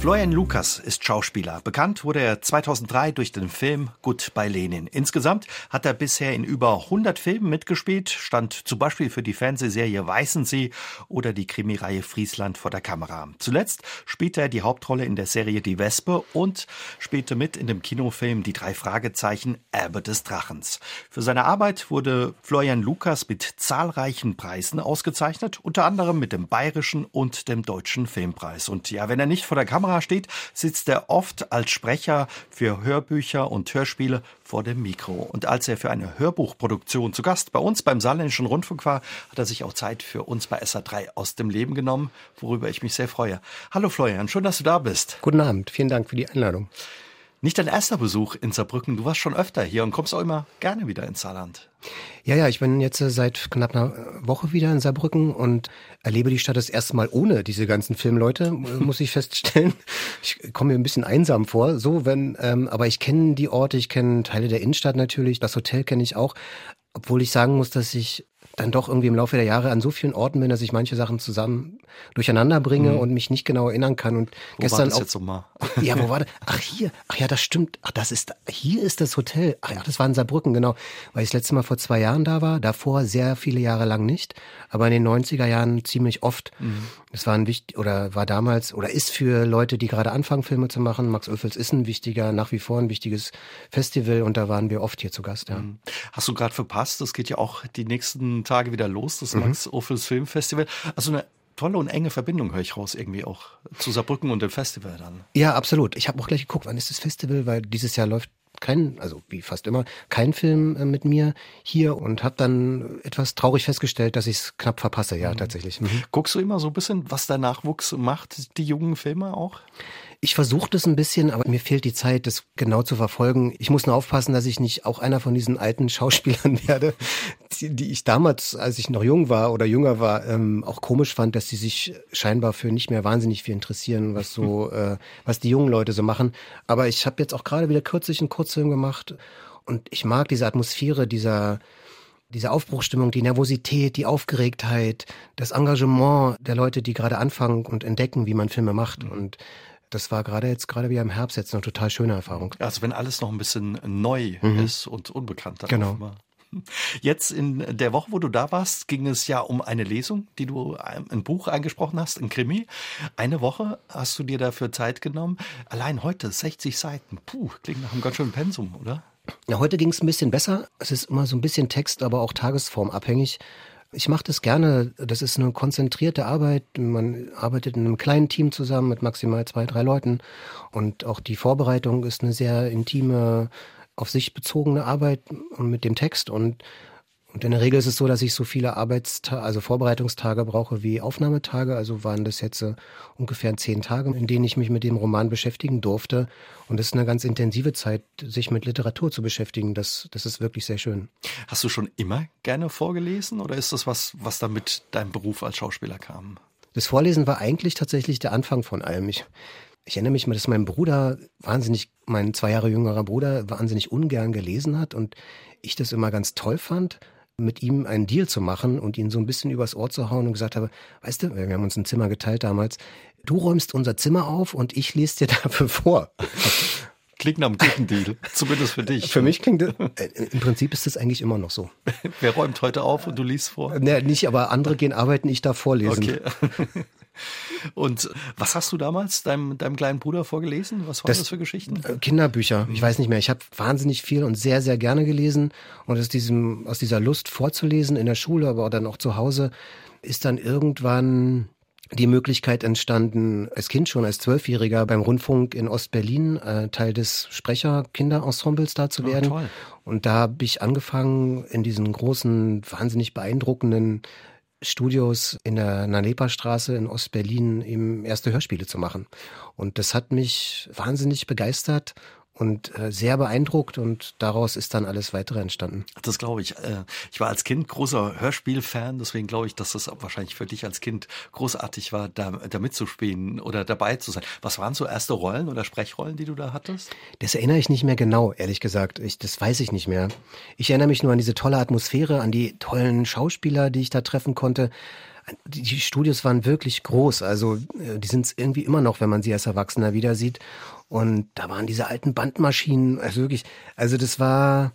Florian Lukas ist Schauspieler. Bekannt wurde er 2003 durch den Film Gut bei Lenin. Insgesamt hat er bisher in über 100 Filmen mitgespielt, stand zum Beispiel für die Fernsehserie Weißensee oder die Krimireihe Friesland vor der Kamera. Zuletzt spielte er die Hauptrolle in der Serie Die Wespe und spielte mit in dem Kinofilm Die drei Fragezeichen Erbe des Drachens. Für seine Arbeit wurde Florian Lukas mit zahlreichen Preisen ausgezeichnet, unter anderem mit dem Bayerischen und dem Deutschen Filmpreis. Und ja, wenn er nicht vor der Kamera Kamera steht, sitzt er oft als Sprecher für Hörbücher und Hörspiele vor dem Mikro. Und als er für eine Hörbuchproduktion zu Gast bei uns beim Saarländischen Rundfunk war, hat er sich auch Zeit für uns bei SA3 aus dem Leben genommen, worüber ich mich sehr freue. Hallo Florian, schön, dass du da bist. Guten Abend, vielen Dank für die Einladung. Nicht dein erster Besuch in Saarbrücken, du warst schon öfter hier und kommst auch immer gerne wieder ins Saarland. Ja, ja, ich bin jetzt äh, seit knapp einer Woche wieder in Saarbrücken und erlebe die Stadt das erste Mal ohne diese ganzen Filmleute, muss ich feststellen. Ich komme mir ein bisschen einsam vor, so wenn, ähm, aber ich kenne die Orte, ich kenne Teile der Innenstadt natürlich, das Hotel kenne ich auch, obwohl ich sagen muss, dass ich dann doch irgendwie im Laufe der Jahre an so vielen Orten bin, dass ich manche Sachen zusammen durcheinander bringe mhm. und mich nicht genau erinnern kann. Und wo gestern war das auch, jetzt nochmal? Ja, wo war das? Ach hier, ach ja, das stimmt. Ach, das ist hier ist das Hotel. Ach ja, das war in Saarbrücken, genau. Weil ich das letzte Mal vor zwei Jahren da war, davor sehr viele Jahre lang nicht, aber in den 90er Jahren ziemlich oft. Mhm. Es war ein wichtig oder war damals oder ist für Leute, die gerade anfangen, Filme zu machen. Max Öffels ist ein wichtiger, nach wie vor ein wichtiges Festival und da waren wir oft hier zu Gast. Ja. Mhm. Hast du gerade verpasst? Das geht ja auch die nächsten Tage wieder los, das mhm. Max Ophels Filmfestival. Also eine tolle und enge Verbindung höre ich raus irgendwie auch zu Saarbrücken und dem Festival dann. Ja, absolut. Ich habe auch gleich geguckt, wann ist das Festival, weil dieses Jahr läuft kein, also wie fast immer, kein Film äh, mit mir hier und habe dann etwas traurig festgestellt, dass ich es knapp verpasse, ja, mhm. tatsächlich. Mhm. Guckst du immer so ein bisschen, was der Nachwuchs macht, die jungen Filme auch? Ich versuche das ein bisschen, aber mir fehlt die Zeit, das genau zu verfolgen. Ich muss nur aufpassen, dass ich nicht auch einer von diesen alten Schauspielern werde, die, die ich damals, als ich noch jung war oder jünger war, ähm, auch komisch fand, dass sie sich scheinbar für nicht mehr wahnsinnig viel interessieren, was so, äh, was die jungen Leute so machen. Aber ich habe jetzt auch gerade wieder kürzlich einen Kurzfilm gemacht und ich mag diese Atmosphäre dieser diese Aufbruchstimmung, die Nervosität, die Aufgeregtheit, das Engagement der Leute, die gerade anfangen und entdecken, wie man Filme macht. Mhm. Und das war gerade jetzt, gerade wie im Herbst jetzt eine total schöne Erfahrung. Also wenn alles noch ein bisschen neu mhm. ist und unbekannt. Genau. Jetzt in der Woche, wo du da warst, ging es ja um eine Lesung, die du ein Buch eingesprochen hast, ein Krimi. Eine Woche hast du dir dafür Zeit genommen. Allein heute 60 Seiten. Puh, klingt nach einem ganz schönen Pensum, oder? Ja, heute ging es ein bisschen besser. Es ist immer so ein bisschen Text, aber auch tagesformabhängig. Ich mache das gerne. Das ist eine konzentrierte Arbeit. Man arbeitet in einem kleinen Team zusammen mit maximal zwei, drei Leuten. Und auch die Vorbereitung ist eine sehr intime, auf sich bezogene Arbeit mit dem Text. Und und in der Regel ist es so, dass ich so viele Arbeitstage, also Vorbereitungstage brauche wie Aufnahmetage. Also waren das jetzt äh, ungefähr zehn Tage, in denen ich mich mit dem Roman beschäftigen durfte. Und es ist eine ganz intensive Zeit, sich mit Literatur zu beschäftigen. Das, das ist wirklich sehr schön. Hast du schon immer gerne vorgelesen oder ist das was, was da mit deinem Beruf als Schauspieler kam? Das Vorlesen war eigentlich tatsächlich der Anfang von allem. Ich, ich erinnere mich mal, dass mein Bruder wahnsinnig, mein zwei Jahre jüngerer Bruder, wahnsinnig ungern gelesen hat und ich das immer ganz toll fand mit ihm einen Deal zu machen und ihn so ein bisschen übers Ohr zu hauen und gesagt habe, weißt du, wir haben uns ein Zimmer geteilt damals, du räumst unser Zimmer auf und ich lese dir dafür vor. Klingt nach einem guten Deal, zumindest für dich. Für mich klingt, äh, im Prinzip ist das eigentlich immer noch so. Wer räumt heute auf und du liest vor? Ne, nicht, aber andere gehen arbeiten, ich darf vorlesen. Okay. Und was hast du damals deinem, deinem kleinen Bruder vorgelesen? Was waren das, das für Geschichten? Äh, Kinderbücher. Ich weiß nicht mehr. Ich habe wahnsinnig viel und sehr, sehr gerne gelesen. Und aus, diesem, aus dieser Lust vorzulesen in der Schule, aber auch dann auch zu Hause, ist dann irgendwann die Möglichkeit entstanden, als Kind schon als Zwölfjähriger beim Rundfunk in Ostberlin äh, Teil des Sprecherkinderensembles da zu werden. Oh, und da habe ich angefangen, in diesen großen, wahnsinnig beeindruckenden Studios in der Nalepa-Straße in Ostberlin eben erste Hörspiele zu machen. Und das hat mich wahnsinnig begeistert und äh, sehr beeindruckt und daraus ist dann alles weitere entstanden. Das glaube ich. Äh, ich war als Kind großer Hörspielfan, deswegen glaube ich, dass das wahrscheinlich für dich als Kind großartig war, da, da mitzuspielen oder dabei zu sein. Was waren so erste Rollen oder Sprechrollen, die du da hattest? Das erinnere ich nicht mehr genau, ehrlich gesagt. Ich, das weiß ich nicht mehr. Ich erinnere mich nur an diese tolle Atmosphäre, an die tollen Schauspieler, die ich da treffen konnte die, Studios waren wirklich groß. Also äh, die sind es irgendwie immer noch, wenn man sie als Erwachsener wieder sieht. Und da waren diese alten Bandmaschinen, also wirklich, also das war,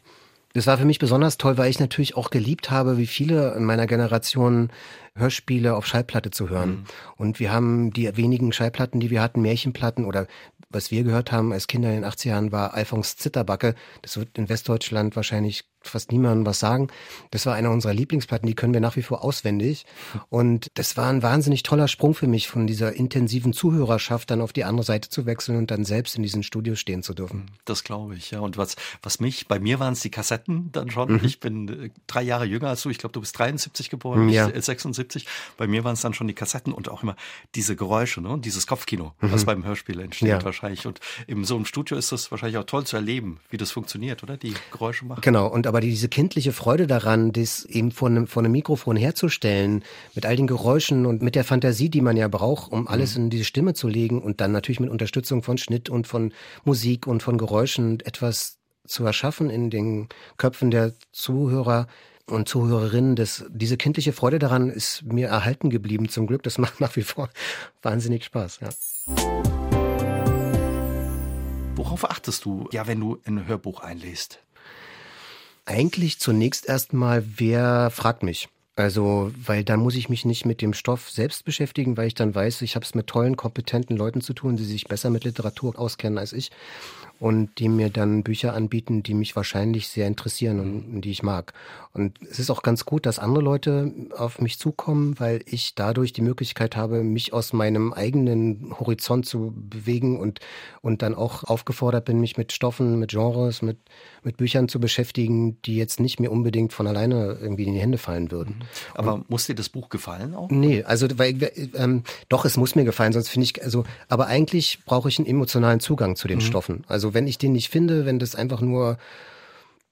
das war für mich besonders toll, weil ich natürlich auch geliebt habe, wie viele in meiner Generation Hörspiele auf Schallplatte zu hören. Mhm. Und wir haben die wenigen Schallplatten, die wir hatten, Märchenplatten oder was wir gehört haben als Kinder in den 80er Jahren war Alphons Zitterbacke. Das wird in Westdeutschland wahrscheinlich fast niemandem was sagen. Das war einer unserer Lieblingsplatten, die können wir nach wie vor auswendig. Und das war ein wahnsinnig toller Sprung für mich, von dieser intensiven Zuhörerschaft dann auf die andere Seite zu wechseln und dann selbst in diesen Studios stehen zu dürfen. Das glaube ich, ja. Und was, was mich, bei mir waren es die Kassetten dann schon. Mhm. Ich bin äh, drei Jahre jünger als du. Ich glaube, du bist 73 geboren, ja. ich 76. Bei mir waren es dann schon die Kassetten und auch immer diese Geräusche, ne? dieses Kopfkino, mhm. was beim Hörspiel entsteht ja. wahrscheinlich. Und in so einem Studio ist das wahrscheinlich auch toll zu erleben, wie das funktioniert, oder? Die Geräusche machen. Genau. Und aber diese kindliche Freude daran, das eben vor einem, vor einem Mikrofon herzustellen, mit all den Geräuschen und mit der Fantasie, die man ja braucht, um alles mhm. in diese Stimme zu legen und dann natürlich mit Unterstützung von Schnitt und von Musik und von Geräuschen etwas zu erschaffen in den Köpfen der Zuhörer und Zuhörerinnen. Das, diese kindliche Freude daran ist mir erhalten geblieben, zum Glück. Das macht nach wie vor wahnsinnig Spaß. Ja. Worauf achtest du, ja, wenn du ein Hörbuch einliest? Eigentlich zunächst erstmal, wer fragt mich? Also, weil dann muss ich mich nicht mit dem Stoff selbst beschäftigen, weil ich dann weiß, ich habe es mit tollen, kompetenten Leuten zu tun, die sich besser mit Literatur auskennen als ich und die mir dann Bücher anbieten, die mich wahrscheinlich sehr interessieren und, und die ich mag. Und es ist auch ganz gut, dass andere Leute auf mich zukommen, weil ich dadurch die Möglichkeit habe, mich aus meinem eigenen Horizont zu bewegen und, und dann auch aufgefordert bin, mich mit Stoffen, mit Genres, mit, mit Büchern zu beschäftigen, die jetzt nicht mir unbedingt von alleine irgendwie in die Hände fallen würden. Aber und, muss dir das Buch gefallen auch? Nee, also weil ähm, doch, es muss mir gefallen, sonst finde ich, also, aber eigentlich brauche ich einen emotionalen Zugang zu den mhm. Stoffen. Also wenn ich den nicht finde, wenn das einfach nur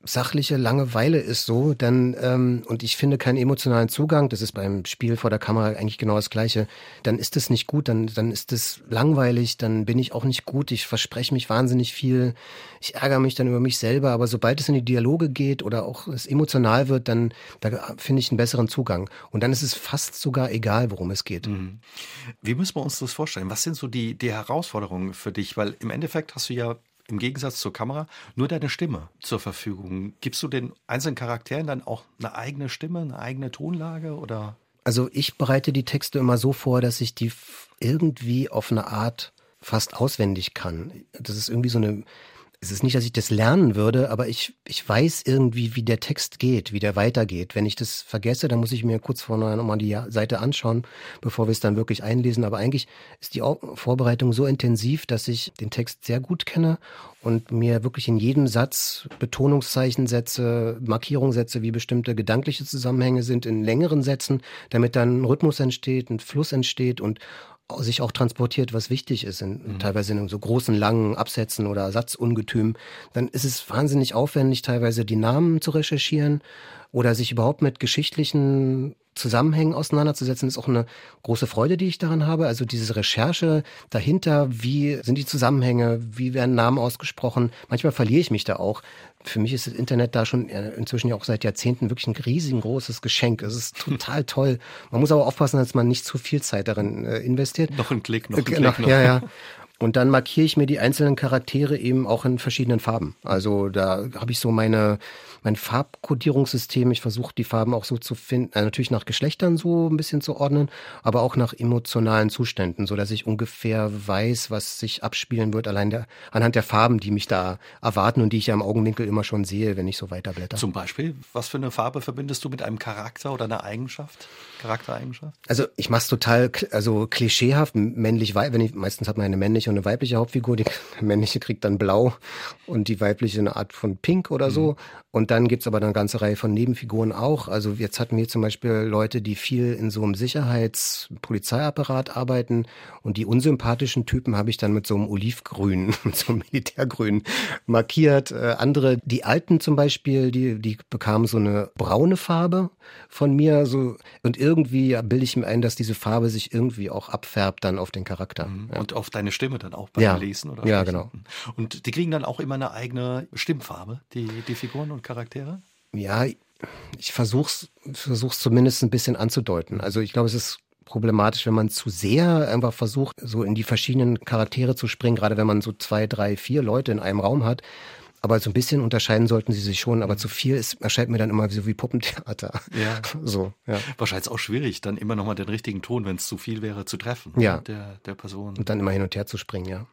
sachliche Langeweile ist so, dann ähm, und ich finde keinen emotionalen Zugang, das ist beim Spiel vor der Kamera eigentlich genau das gleiche, dann ist es nicht gut, dann dann ist es langweilig, dann bin ich auch nicht gut, ich verspreche mich wahnsinnig viel, ich ärgere mich dann über mich selber, aber sobald es in die Dialoge geht oder auch es emotional wird, dann da finde ich einen besseren Zugang und dann ist es fast sogar egal, worum es geht. Mhm. Wie müssen wir uns das vorstellen? Was sind so die die Herausforderungen für dich, weil im Endeffekt hast du ja im Gegensatz zur Kamera nur deine Stimme zur Verfügung. Gibst du den einzelnen Charakteren dann auch eine eigene Stimme, eine eigene Tonlage oder? Also ich bereite die Texte immer so vor, dass ich die irgendwie auf eine Art fast auswendig kann. Das ist irgendwie so eine es ist nicht, dass ich das lernen würde, aber ich, ich weiß irgendwie, wie der Text geht, wie der weitergeht. Wenn ich das vergesse, dann muss ich mir kurz vorher nochmal die Seite anschauen, bevor wir es dann wirklich einlesen. Aber eigentlich ist die Vorbereitung so intensiv, dass ich den Text sehr gut kenne und mir wirklich in jedem Satz Betonungszeichen setze, Markierungen setze, wie bestimmte gedankliche Zusammenhänge sind in längeren Sätzen, damit dann ein Rhythmus entsteht, ein Fluss entsteht und sich auch transportiert, was wichtig ist, in, mhm. teilweise in so großen, langen Absätzen oder Satzungetüm, dann ist es wahnsinnig aufwendig, teilweise die Namen zu recherchieren oder sich überhaupt mit geschichtlichen Zusammenhängen auseinanderzusetzen, ist auch eine große Freude, die ich daran habe. Also diese Recherche dahinter, wie sind die Zusammenhänge, wie werden Namen ausgesprochen. Manchmal verliere ich mich da auch. Für mich ist das Internet da schon inzwischen ja auch seit Jahrzehnten wirklich ein riesengroßes Geschenk. Es ist total toll. Man muss aber aufpassen, dass man nicht zu viel Zeit darin äh, investiert. Noch ein Klick, noch ein Klick. Noch, Ja, ja. Und dann markiere ich mir die einzelnen Charaktere eben auch in verschiedenen Farben. Also da habe ich so meine mein Farbkodierungssystem. Ich versuche die Farben auch so zu finden, äh, natürlich nach Geschlechtern so ein bisschen zu ordnen, aber auch nach emotionalen Zuständen, so dass ich ungefähr weiß, was sich abspielen wird, allein der, anhand der Farben, die mich da erwarten und die ich ja im Augenwinkel immer schon sehe, wenn ich so weiterblätter. Zum Beispiel, was für eine Farbe verbindest du mit einem Charakter oder einer Eigenschaft? Charaktereigenschaft? Also ich mache es total, also klischeehaft, männlich, weil wenn ich meistens hat man eine männliche männliche und eine weibliche Hauptfigur. Die männliche kriegt dann blau und die weibliche eine Art von pink oder so. Mhm. Und dann gibt's aber eine ganze Reihe von Nebenfiguren auch. Also jetzt hatten wir zum Beispiel Leute, die viel in so einem Sicherheits-Polizeiapparat arbeiten. Und die unsympathischen Typen habe ich dann mit so einem Olivgrün, mit so einem Militärgrün markiert. Äh, andere, die Alten zum Beispiel, die, die bekamen so eine braune Farbe von mir. So, und irgendwie bilde ich mir ein, dass diese Farbe sich irgendwie auch abfärbt dann auf den Charakter. Mhm. Ja. Und auf deine Stimme dann auch beim ja. Lesen oder Ja, genau. Und die kriegen dann auch immer eine eigene Stimmfarbe, die, die Figuren und Charaktere? Ja, ich versuch's, versuch's zumindest ein bisschen anzudeuten. Also ich glaube, es ist problematisch, wenn man zu sehr einfach versucht, so in die verschiedenen Charaktere zu springen, gerade wenn man so zwei, drei, vier Leute in einem Raum hat. Aber so ein bisschen unterscheiden sollten sie sich schon, aber zu viel ist, erscheint mir dann immer so wie Puppentheater. Ja. So, ja. Wahrscheinlich auch schwierig, dann immer nochmal den richtigen Ton, wenn es zu viel wäre, zu treffen. Ja. Der, der Person. Und dann immer hin und her zu springen, ja.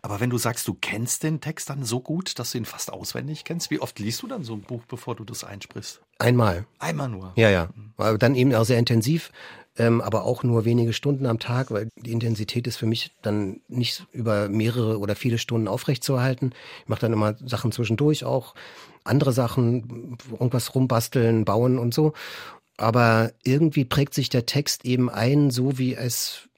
Aber wenn du sagst, du kennst den Text dann so gut, dass du ihn fast auswendig kennst, wie oft liest du dann so ein Buch, bevor du das einsprichst? Einmal. Einmal nur. Ja, ja. Aber dann eben auch sehr intensiv, ähm, aber auch nur wenige Stunden am Tag, weil die Intensität ist für mich dann nicht über mehrere oder viele Stunden aufrechtzuerhalten. Ich mache dann immer Sachen zwischendurch auch, andere Sachen, irgendwas rumbasteln, bauen und so. Aber irgendwie prägt sich der Text eben ein, so wie es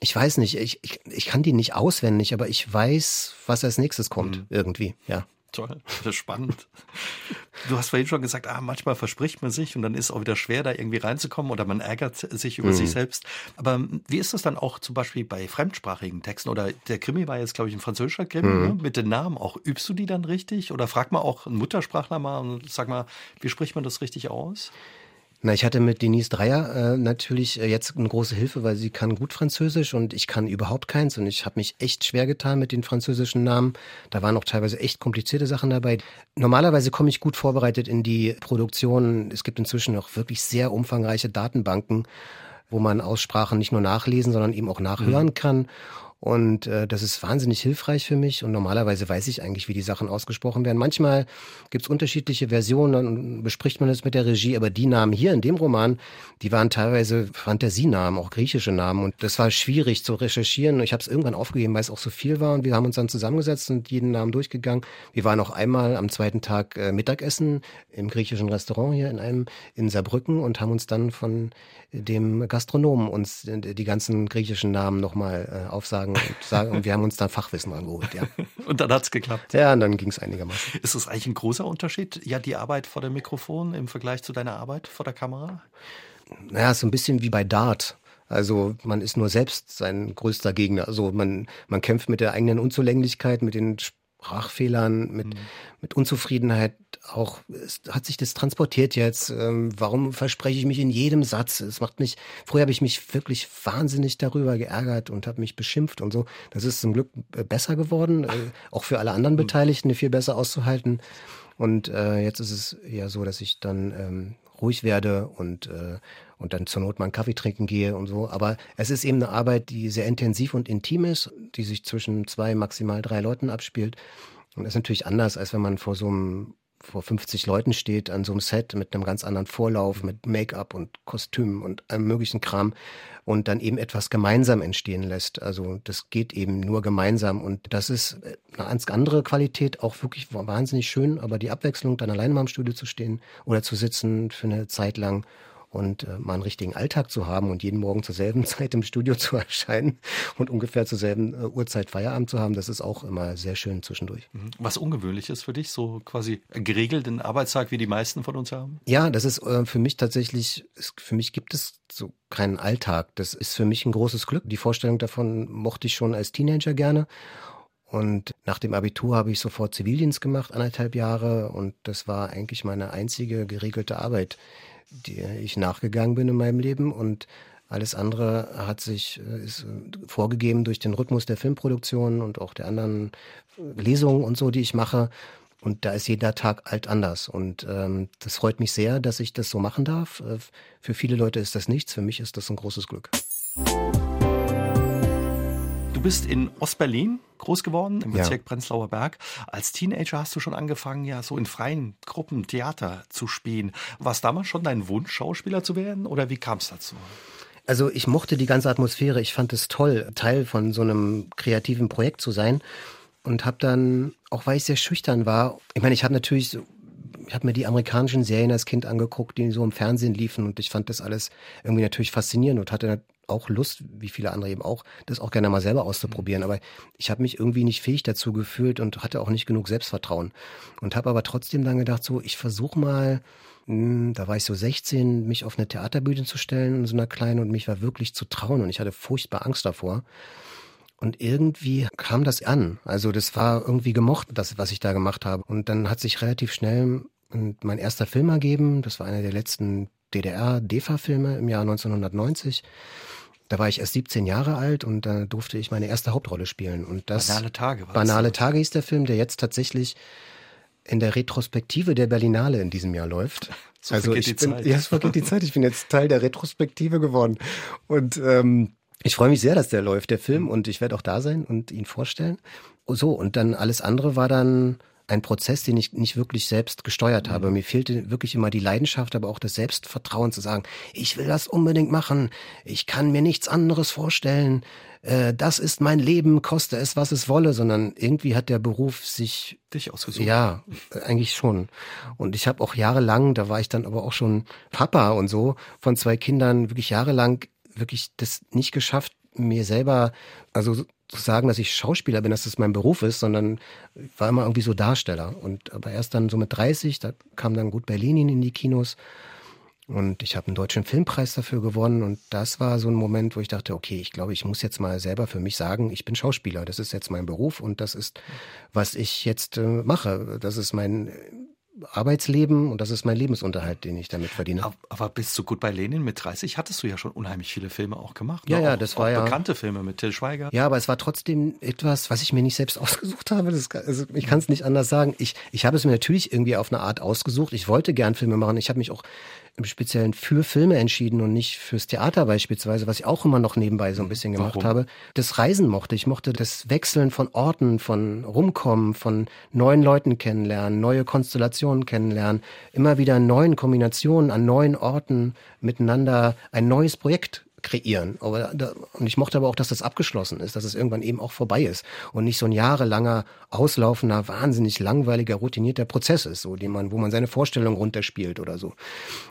ich weiß nicht, ich, ich, ich kann die nicht auswendig, aber ich weiß, was als nächstes kommt, mhm. irgendwie, ja. Toll, das ist spannend. Du hast vorhin schon gesagt, ah, manchmal verspricht man sich und dann ist es auch wieder schwer, da irgendwie reinzukommen oder man ärgert sich über mhm. sich selbst. Aber wie ist das dann auch zum Beispiel bei fremdsprachigen Texten? Oder der Krimi war jetzt, glaube ich, ein französischer Krimi mhm. ne? mit den Namen. Auch übst du die dann richtig? Oder frag mal auch einen Muttersprachler mal und sag mal, wie spricht man das richtig aus? Na, ich hatte mit Denise Dreier äh, natürlich äh, jetzt eine große Hilfe, weil sie kann gut Französisch und ich kann überhaupt keins und ich habe mich echt schwer getan mit den französischen Namen. Da waren auch teilweise echt komplizierte Sachen dabei. Normalerweise komme ich gut vorbereitet in die Produktion. Es gibt inzwischen auch wirklich sehr umfangreiche Datenbanken, wo man Aussprachen nicht nur nachlesen, sondern eben auch nachhören mhm. kann. Und äh, das ist wahnsinnig hilfreich für mich. Und normalerweise weiß ich eigentlich, wie die Sachen ausgesprochen werden. Manchmal gibt's unterschiedliche Versionen, dann bespricht man es mit der Regie. Aber die Namen hier in dem Roman, die waren teilweise Fantasienamen, auch griechische Namen. Und das war schwierig zu recherchieren. Ich habe es irgendwann aufgegeben, weil es auch so viel war. Und wir haben uns dann zusammengesetzt und jeden Namen durchgegangen. Wir waren auch einmal am zweiten Tag äh, Mittagessen im griechischen Restaurant hier in einem in Saarbrücken und haben uns dann von dem Gastronomen uns die ganzen griechischen Namen nochmal äh, aufsagen und sagen. Und wir haben uns dann Fachwissen angeholt, ja. und dann hat's geklappt. Ja, und dann ging's einigermaßen. Ist das eigentlich ein großer Unterschied, ja, die Arbeit vor dem Mikrofon im Vergleich zu deiner Arbeit vor der Kamera? Naja, so ein bisschen wie bei Dart. Also man ist nur selbst sein größter Gegner. Also man, man kämpft mit der eigenen Unzulänglichkeit, mit den Sprachfehlern, mit, mhm. mit Unzufriedenheit auch, es hat sich das transportiert jetzt. Ähm, warum verspreche ich mich in jedem Satz? Es macht mich, früher habe ich mich wirklich wahnsinnig darüber geärgert und habe mich beschimpft und so. Das ist zum Glück äh, besser geworden, äh, auch für alle anderen mhm. Beteiligten viel besser auszuhalten. Und äh, jetzt ist es ja so, dass ich dann ähm, ruhig werde und, äh, und dann zur Not mal einen Kaffee trinken gehe und so. Aber es ist eben eine Arbeit, die sehr intensiv und intim ist, die sich zwischen zwei, maximal drei Leuten abspielt. Und das ist natürlich anders, als wenn man vor so einem vor 50 Leuten steht an so einem Set mit einem ganz anderen Vorlauf, mit Make-up und Kostümen und allem möglichen Kram und dann eben etwas gemeinsam entstehen lässt. Also das geht eben nur gemeinsam und das ist eine ganz andere Qualität, auch wirklich wahnsinnig schön, aber die Abwechslung, dann alleine mal im Studio zu stehen oder zu sitzen für eine Zeit lang und äh, mal einen richtigen Alltag zu haben und jeden Morgen zur selben Zeit im Studio zu erscheinen und ungefähr zur selben äh, Uhrzeit Feierabend zu haben, das ist auch immer sehr schön zwischendurch. Mhm. Was ungewöhnlich ist für dich, so quasi geregelten Arbeitstag, wie die meisten von uns haben? Ja, das ist äh, für mich tatsächlich, für mich gibt es so keinen Alltag. Das ist für mich ein großes Glück. Die Vorstellung davon mochte ich schon als Teenager gerne. Und nach dem Abitur habe ich sofort Zivildienst gemacht, anderthalb Jahre. Und das war eigentlich meine einzige geregelte Arbeit, die ich nachgegangen bin in meinem Leben und alles andere hat sich äh, ist äh, vorgegeben durch den Rhythmus der Filmproduktion und auch der anderen äh, Lesungen und so, die ich mache. Und da ist jeder Tag alt anders. Und ähm, das freut mich sehr, dass ich das so machen darf. Für viele Leute ist das nichts, für mich ist das ein großes Glück. Du bist in Ostberlin groß geworden, im Bezirk ja. Prenzlauer Berg. Als Teenager hast du schon angefangen, ja, so in freien Gruppen Theater zu spielen. War es damals schon dein Wunsch, Schauspieler zu werden oder wie kam es dazu? Also ich mochte die ganze Atmosphäre. Ich fand es toll, Teil von so einem kreativen Projekt zu sein. Und habe dann, auch weil ich sehr schüchtern war, ich meine, ich habe natürlich so ich habe mir die amerikanischen Serien als Kind angeguckt, die so im Fernsehen liefen und ich fand das alles irgendwie natürlich faszinierend und hatte auch Lust, wie viele andere eben auch, das auch gerne mal selber auszuprobieren. Aber ich habe mich irgendwie nicht fähig dazu gefühlt und hatte auch nicht genug Selbstvertrauen. Und habe aber trotzdem dann gedacht, so, ich versuche mal, hm, da war ich so 16, mich auf eine Theaterbühne zu stellen in so einer kleinen und mich war wirklich zu trauen und ich hatte furchtbar Angst davor. Und irgendwie kam das an. Also das war irgendwie gemocht, das, was ich da gemacht habe. Und dann hat sich relativ schnell mein erster Film ergeben. Das war einer der letzten DDR-DEFA-Filme im Jahr 1990. Da war ich erst 17 Jahre alt und da durfte ich meine erste Hauptrolle spielen. Und das Banale Tage war Banale Tage hieß der Film, der jetzt tatsächlich in der Retrospektive der Berlinale in diesem Jahr läuft. So also ich bin, Zeit. ja, es vergeht die Zeit. Ich bin jetzt Teil der Retrospektive geworden. Und ähm, ich freue mich sehr, dass der läuft, der Film, und ich werde auch da sein und ihn vorstellen. So, und dann alles andere war dann ein Prozess, den ich nicht wirklich selbst gesteuert habe. Mhm. Mir fehlte wirklich immer die Leidenschaft, aber auch das Selbstvertrauen zu sagen, ich will das unbedingt machen, ich kann mir nichts anderes vorstellen, äh, das ist mein Leben, koste es, was es wolle, sondern irgendwie hat der Beruf sich dich ausgesucht. Ja, eigentlich schon. Und ich habe auch jahrelang, da war ich dann aber auch schon Papa und so von zwei Kindern, wirklich jahrelang wirklich das nicht geschafft, mir selber, also zu sagen, dass ich Schauspieler bin, dass das mein Beruf ist, sondern war immer irgendwie so Darsteller. Und aber erst dann so mit 30, da kam dann gut Berlin in die Kinos. Und ich habe einen deutschen Filmpreis dafür gewonnen. Und das war so ein Moment, wo ich dachte, okay, ich glaube, ich muss jetzt mal selber für mich sagen, ich bin Schauspieler. Das ist jetzt mein Beruf und das ist, was ich jetzt äh, mache. Das ist mein Arbeitsleben und das ist mein Lebensunterhalt, den ich damit verdiene. Aber bist du gut bei Lenin mit 30 hattest du ja schon unheimlich viele Filme auch gemacht. Ja, ne? ja, auch, das war ja bekannte Filme mit Till Schweiger. Ja, aber es war trotzdem etwas, was ich mir nicht selbst ausgesucht habe. Das, also ich kann es nicht anders sagen. Ich ich habe es mir natürlich irgendwie auf eine Art ausgesucht. Ich wollte gern Filme machen. Ich habe mich auch im Speziellen für Filme entschieden und nicht fürs Theater beispielsweise, was ich auch immer noch nebenbei so ein bisschen gemacht Warum? habe. Das Reisen mochte ich, mochte das Wechseln von Orten, von Rumkommen, von neuen Leuten kennenlernen, neue Konstellationen kennenlernen, immer wieder in neuen Kombinationen an neuen Orten miteinander ein neues Projekt kreieren. Aber da, und ich mochte aber auch, dass das abgeschlossen ist, dass es irgendwann eben auch vorbei ist und nicht so ein jahrelanger, auslaufender, wahnsinnig langweiliger, routinierter Prozess ist, so den man, wo man seine Vorstellung runterspielt oder so.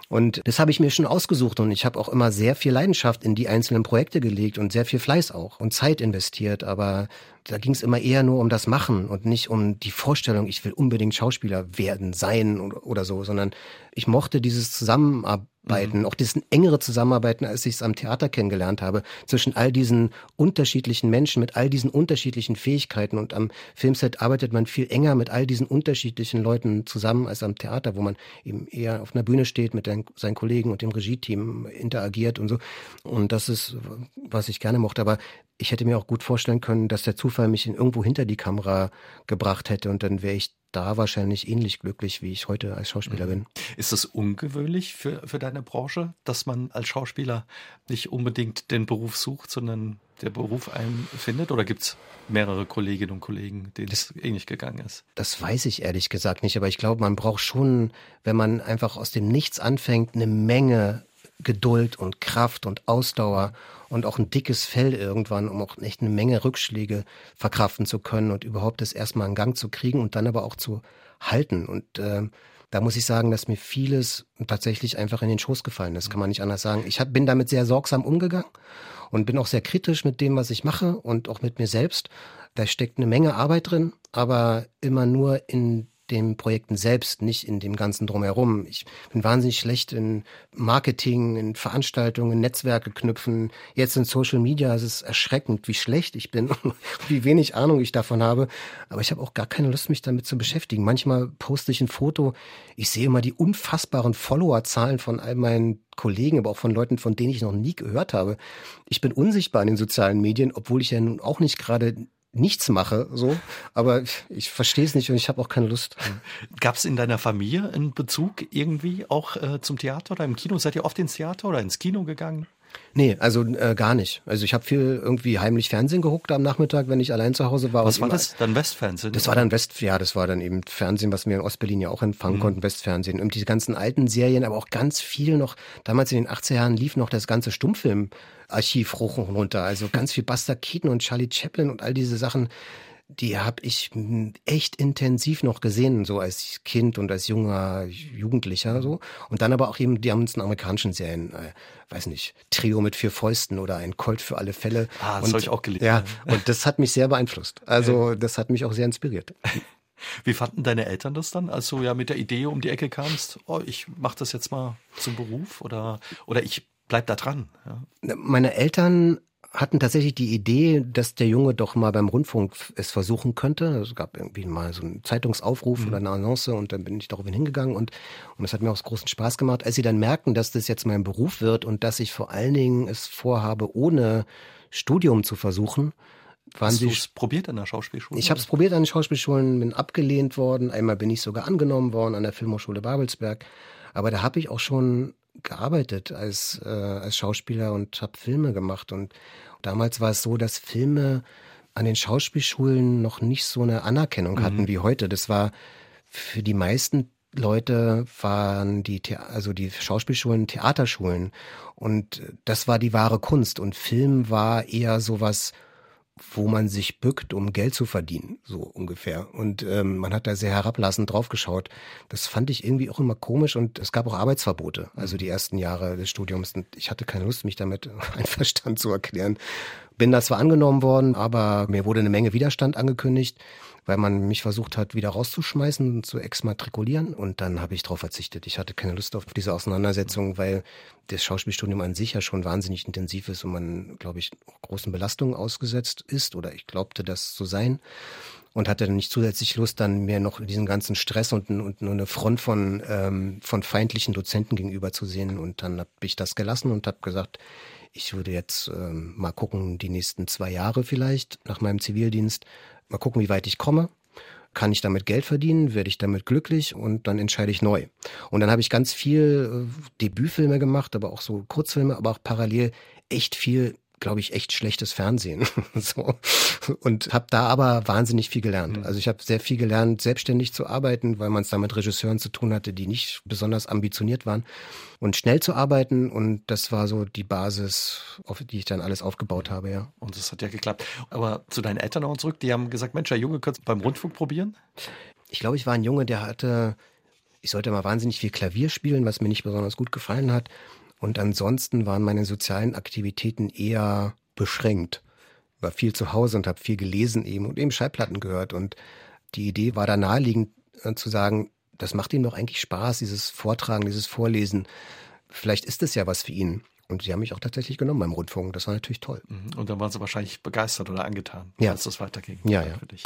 Und das habe ich mir schon ausgesucht und ich habe auch immer sehr viel Leidenschaft in die einzelnen Projekte gelegt und sehr viel Fleiß auch und Zeit investiert. Aber da ging es immer eher nur um das Machen und nicht um die Vorstellung, ich will unbedingt Schauspieler werden, sein oder, oder so, sondern ich mochte dieses Zusammenarbeiten, mhm. auch dieses engere Zusammenarbeiten, als ich es am Theater kennengelernt habe, zwischen all diesen unterschiedlichen Menschen mit all diesen unterschiedlichen Fähigkeiten. Und am Filmset arbeitet man viel enger mit all diesen unterschiedlichen Leuten zusammen als am Theater, wo man eben eher auf einer Bühne steht, mit den, seinen Kollegen und dem Regie-Team interagiert und so. Und das ist, was ich gerne mochte. Aber ich hätte mir auch gut vorstellen können, dass der Zufall mich in irgendwo hinter die Kamera gebracht hätte und dann wäre ich da wahrscheinlich ähnlich glücklich, wie ich heute als Schauspieler mhm. bin. Ist es ungewöhnlich für, für deine Branche, dass man als Schauspieler nicht unbedingt den Beruf sucht, sondern der Beruf einen findet? Oder gibt es mehrere Kolleginnen und Kollegen, denen es ähnlich gegangen ist? Das weiß ich ehrlich gesagt nicht, aber ich glaube, man braucht schon, wenn man einfach aus dem Nichts anfängt, eine Menge Geduld und Kraft und Ausdauer und auch ein dickes Fell irgendwann, um auch echt eine Menge Rückschläge verkraften zu können und überhaupt das erstmal in Gang zu kriegen und dann aber auch zu halten. Und äh, da muss ich sagen, dass mir vieles tatsächlich einfach in den Schoß gefallen ist, kann man nicht anders sagen. Ich hab, bin damit sehr sorgsam umgegangen und bin auch sehr kritisch mit dem, was ich mache und auch mit mir selbst. Da steckt eine Menge Arbeit drin, aber immer nur in den Projekten selbst, nicht in dem ganzen Drumherum. Ich bin wahnsinnig schlecht in Marketing, in Veranstaltungen, Netzwerke knüpfen. Jetzt in Social Media ist es erschreckend, wie schlecht ich bin, wie wenig Ahnung ich davon habe. Aber ich habe auch gar keine Lust, mich damit zu beschäftigen. Manchmal poste ich ein Foto, ich sehe immer die unfassbaren Followerzahlen von all meinen Kollegen, aber auch von Leuten, von denen ich noch nie gehört habe. Ich bin unsichtbar in den sozialen Medien, obwohl ich ja nun auch nicht gerade nichts mache, so. Aber ich verstehe es nicht und ich habe auch keine Lust. Gab es in deiner Familie einen Bezug irgendwie auch äh, zum Theater oder im Kino? Seid ihr oft ins Theater oder ins Kino gegangen? Nee, also äh, gar nicht. Also ich habe viel irgendwie heimlich Fernsehen geguckt am Nachmittag, wenn ich allein zu Hause war. Was war das? Dann Westfernsehen? Das war dann West, ja, das war dann eben Fernsehen, was wir in Ostberlin ja auch empfangen mhm. konnten, Westfernsehen. Und diese ganzen alten Serien, aber auch ganz viel noch, damals in den 80er Jahren lief noch das ganze Stummfilmarchiv hoch und runter. Also ganz viel Buster Keaton und Charlie Chaplin und all diese Sachen die habe ich echt intensiv noch gesehen, so als Kind und als junger Jugendlicher so. Und dann aber auch eben die ganzen amerikanischen Serien, äh, weiß nicht, Trio mit vier Fäusten oder ein Colt für alle Fälle. Ah, das habe ich auch gelesen. Ja, und das hat mich sehr beeinflusst. Also das hat mich auch sehr inspiriert. Wie fanden deine Eltern das dann, als du ja mit der Idee um die Ecke kamst, oh, ich mache das jetzt mal zum Beruf oder, oder ich bleib da dran? Ja? Meine Eltern hatten tatsächlich die Idee, dass der Junge doch mal beim Rundfunk es versuchen könnte. Es gab irgendwie mal so einen Zeitungsaufruf mhm. oder eine Annonce und dann bin ich daraufhin hingegangen und, und es hat mir auch großen Spaß gemacht. Als sie dann merkten, dass das jetzt mein Beruf wird und dass ich vor allen Dingen es vorhabe, ohne Studium zu versuchen, waren Hast du es probiert an der Schauspielschule? Ich habe es probiert an den Schauspielschulen, bin abgelehnt worden. Einmal bin ich sogar angenommen worden an der Filmhochschule Babelsberg. Aber da habe ich auch schon gearbeitet als, äh, als Schauspieler und habe Filme gemacht. Und damals war es so, dass Filme an den Schauspielschulen noch nicht so eine Anerkennung hatten mhm. wie heute. Das war für die meisten Leute waren die, The also die Schauspielschulen Theaterschulen. Und das war die wahre Kunst. Und Film war eher sowas wo man sich bückt, um Geld zu verdienen, so ungefähr. Und ähm, man hat da sehr herablassend draufgeschaut. Das fand ich irgendwie auch immer komisch und es gab auch Arbeitsverbote, also die ersten Jahre des Studiums. Und ich hatte keine Lust, mich damit einverstanden zu erklären. Bin da zwar angenommen worden, aber mir wurde eine Menge Widerstand angekündigt weil man mich versucht hat, wieder rauszuschmeißen und zu exmatrikulieren. Und dann habe ich darauf verzichtet. Ich hatte keine Lust auf diese Auseinandersetzung, weil das Schauspielstudium an sich ja schon wahnsinnig intensiv ist und man, glaube ich, großen Belastungen ausgesetzt ist oder ich glaubte, das zu sein und hatte dann nicht zusätzlich Lust, dann mehr noch diesen ganzen Stress und, und nur eine Front von, ähm, von feindlichen Dozenten gegenüber zu sehen. Und dann habe ich das gelassen und habe gesagt, ich würde jetzt ähm, mal gucken, die nächsten zwei Jahre vielleicht nach meinem Zivildienst, mal gucken, wie weit ich komme. Kann ich damit Geld verdienen? Werde ich damit glücklich? Und dann entscheide ich neu. Und dann habe ich ganz viel äh, Debütfilme gemacht, aber auch so Kurzfilme, aber auch parallel echt viel glaube ich, echt schlechtes Fernsehen. so. Und habe da aber wahnsinnig viel gelernt. Mhm. Also ich habe sehr viel gelernt, selbstständig zu arbeiten, weil man es da mit Regisseuren zu tun hatte, die nicht besonders ambitioniert waren. Und schnell zu arbeiten. Und das war so die Basis, auf die ich dann alles aufgebaut habe, ja. Und das hat ja geklappt. Aber zu deinen Eltern noch zurück, die haben gesagt, Mensch, der Junge, könntest beim Rundfunk probieren? Ich glaube, ich war ein Junge, der hatte, ich sollte mal wahnsinnig viel Klavier spielen, was mir nicht besonders gut gefallen hat. Und ansonsten waren meine sozialen Aktivitäten eher beschränkt. War viel zu Hause und habe viel gelesen eben und eben Schallplatten gehört. Und die Idee war da naheliegend äh, zu sagen, das macht ihm doch eigentlich Spaß, dieses Vortragen, dieses Vorlesen. Vielleicht ist es ja was für ihn. Und sie haben mich auch tatsächlich genommen beim Rundfunk. Das war natürlich toll. Mhm. Und dann waren sie wahrscheinlich begeistert oder angetan, ja. als das weiterging. Ja, ja. Für dich.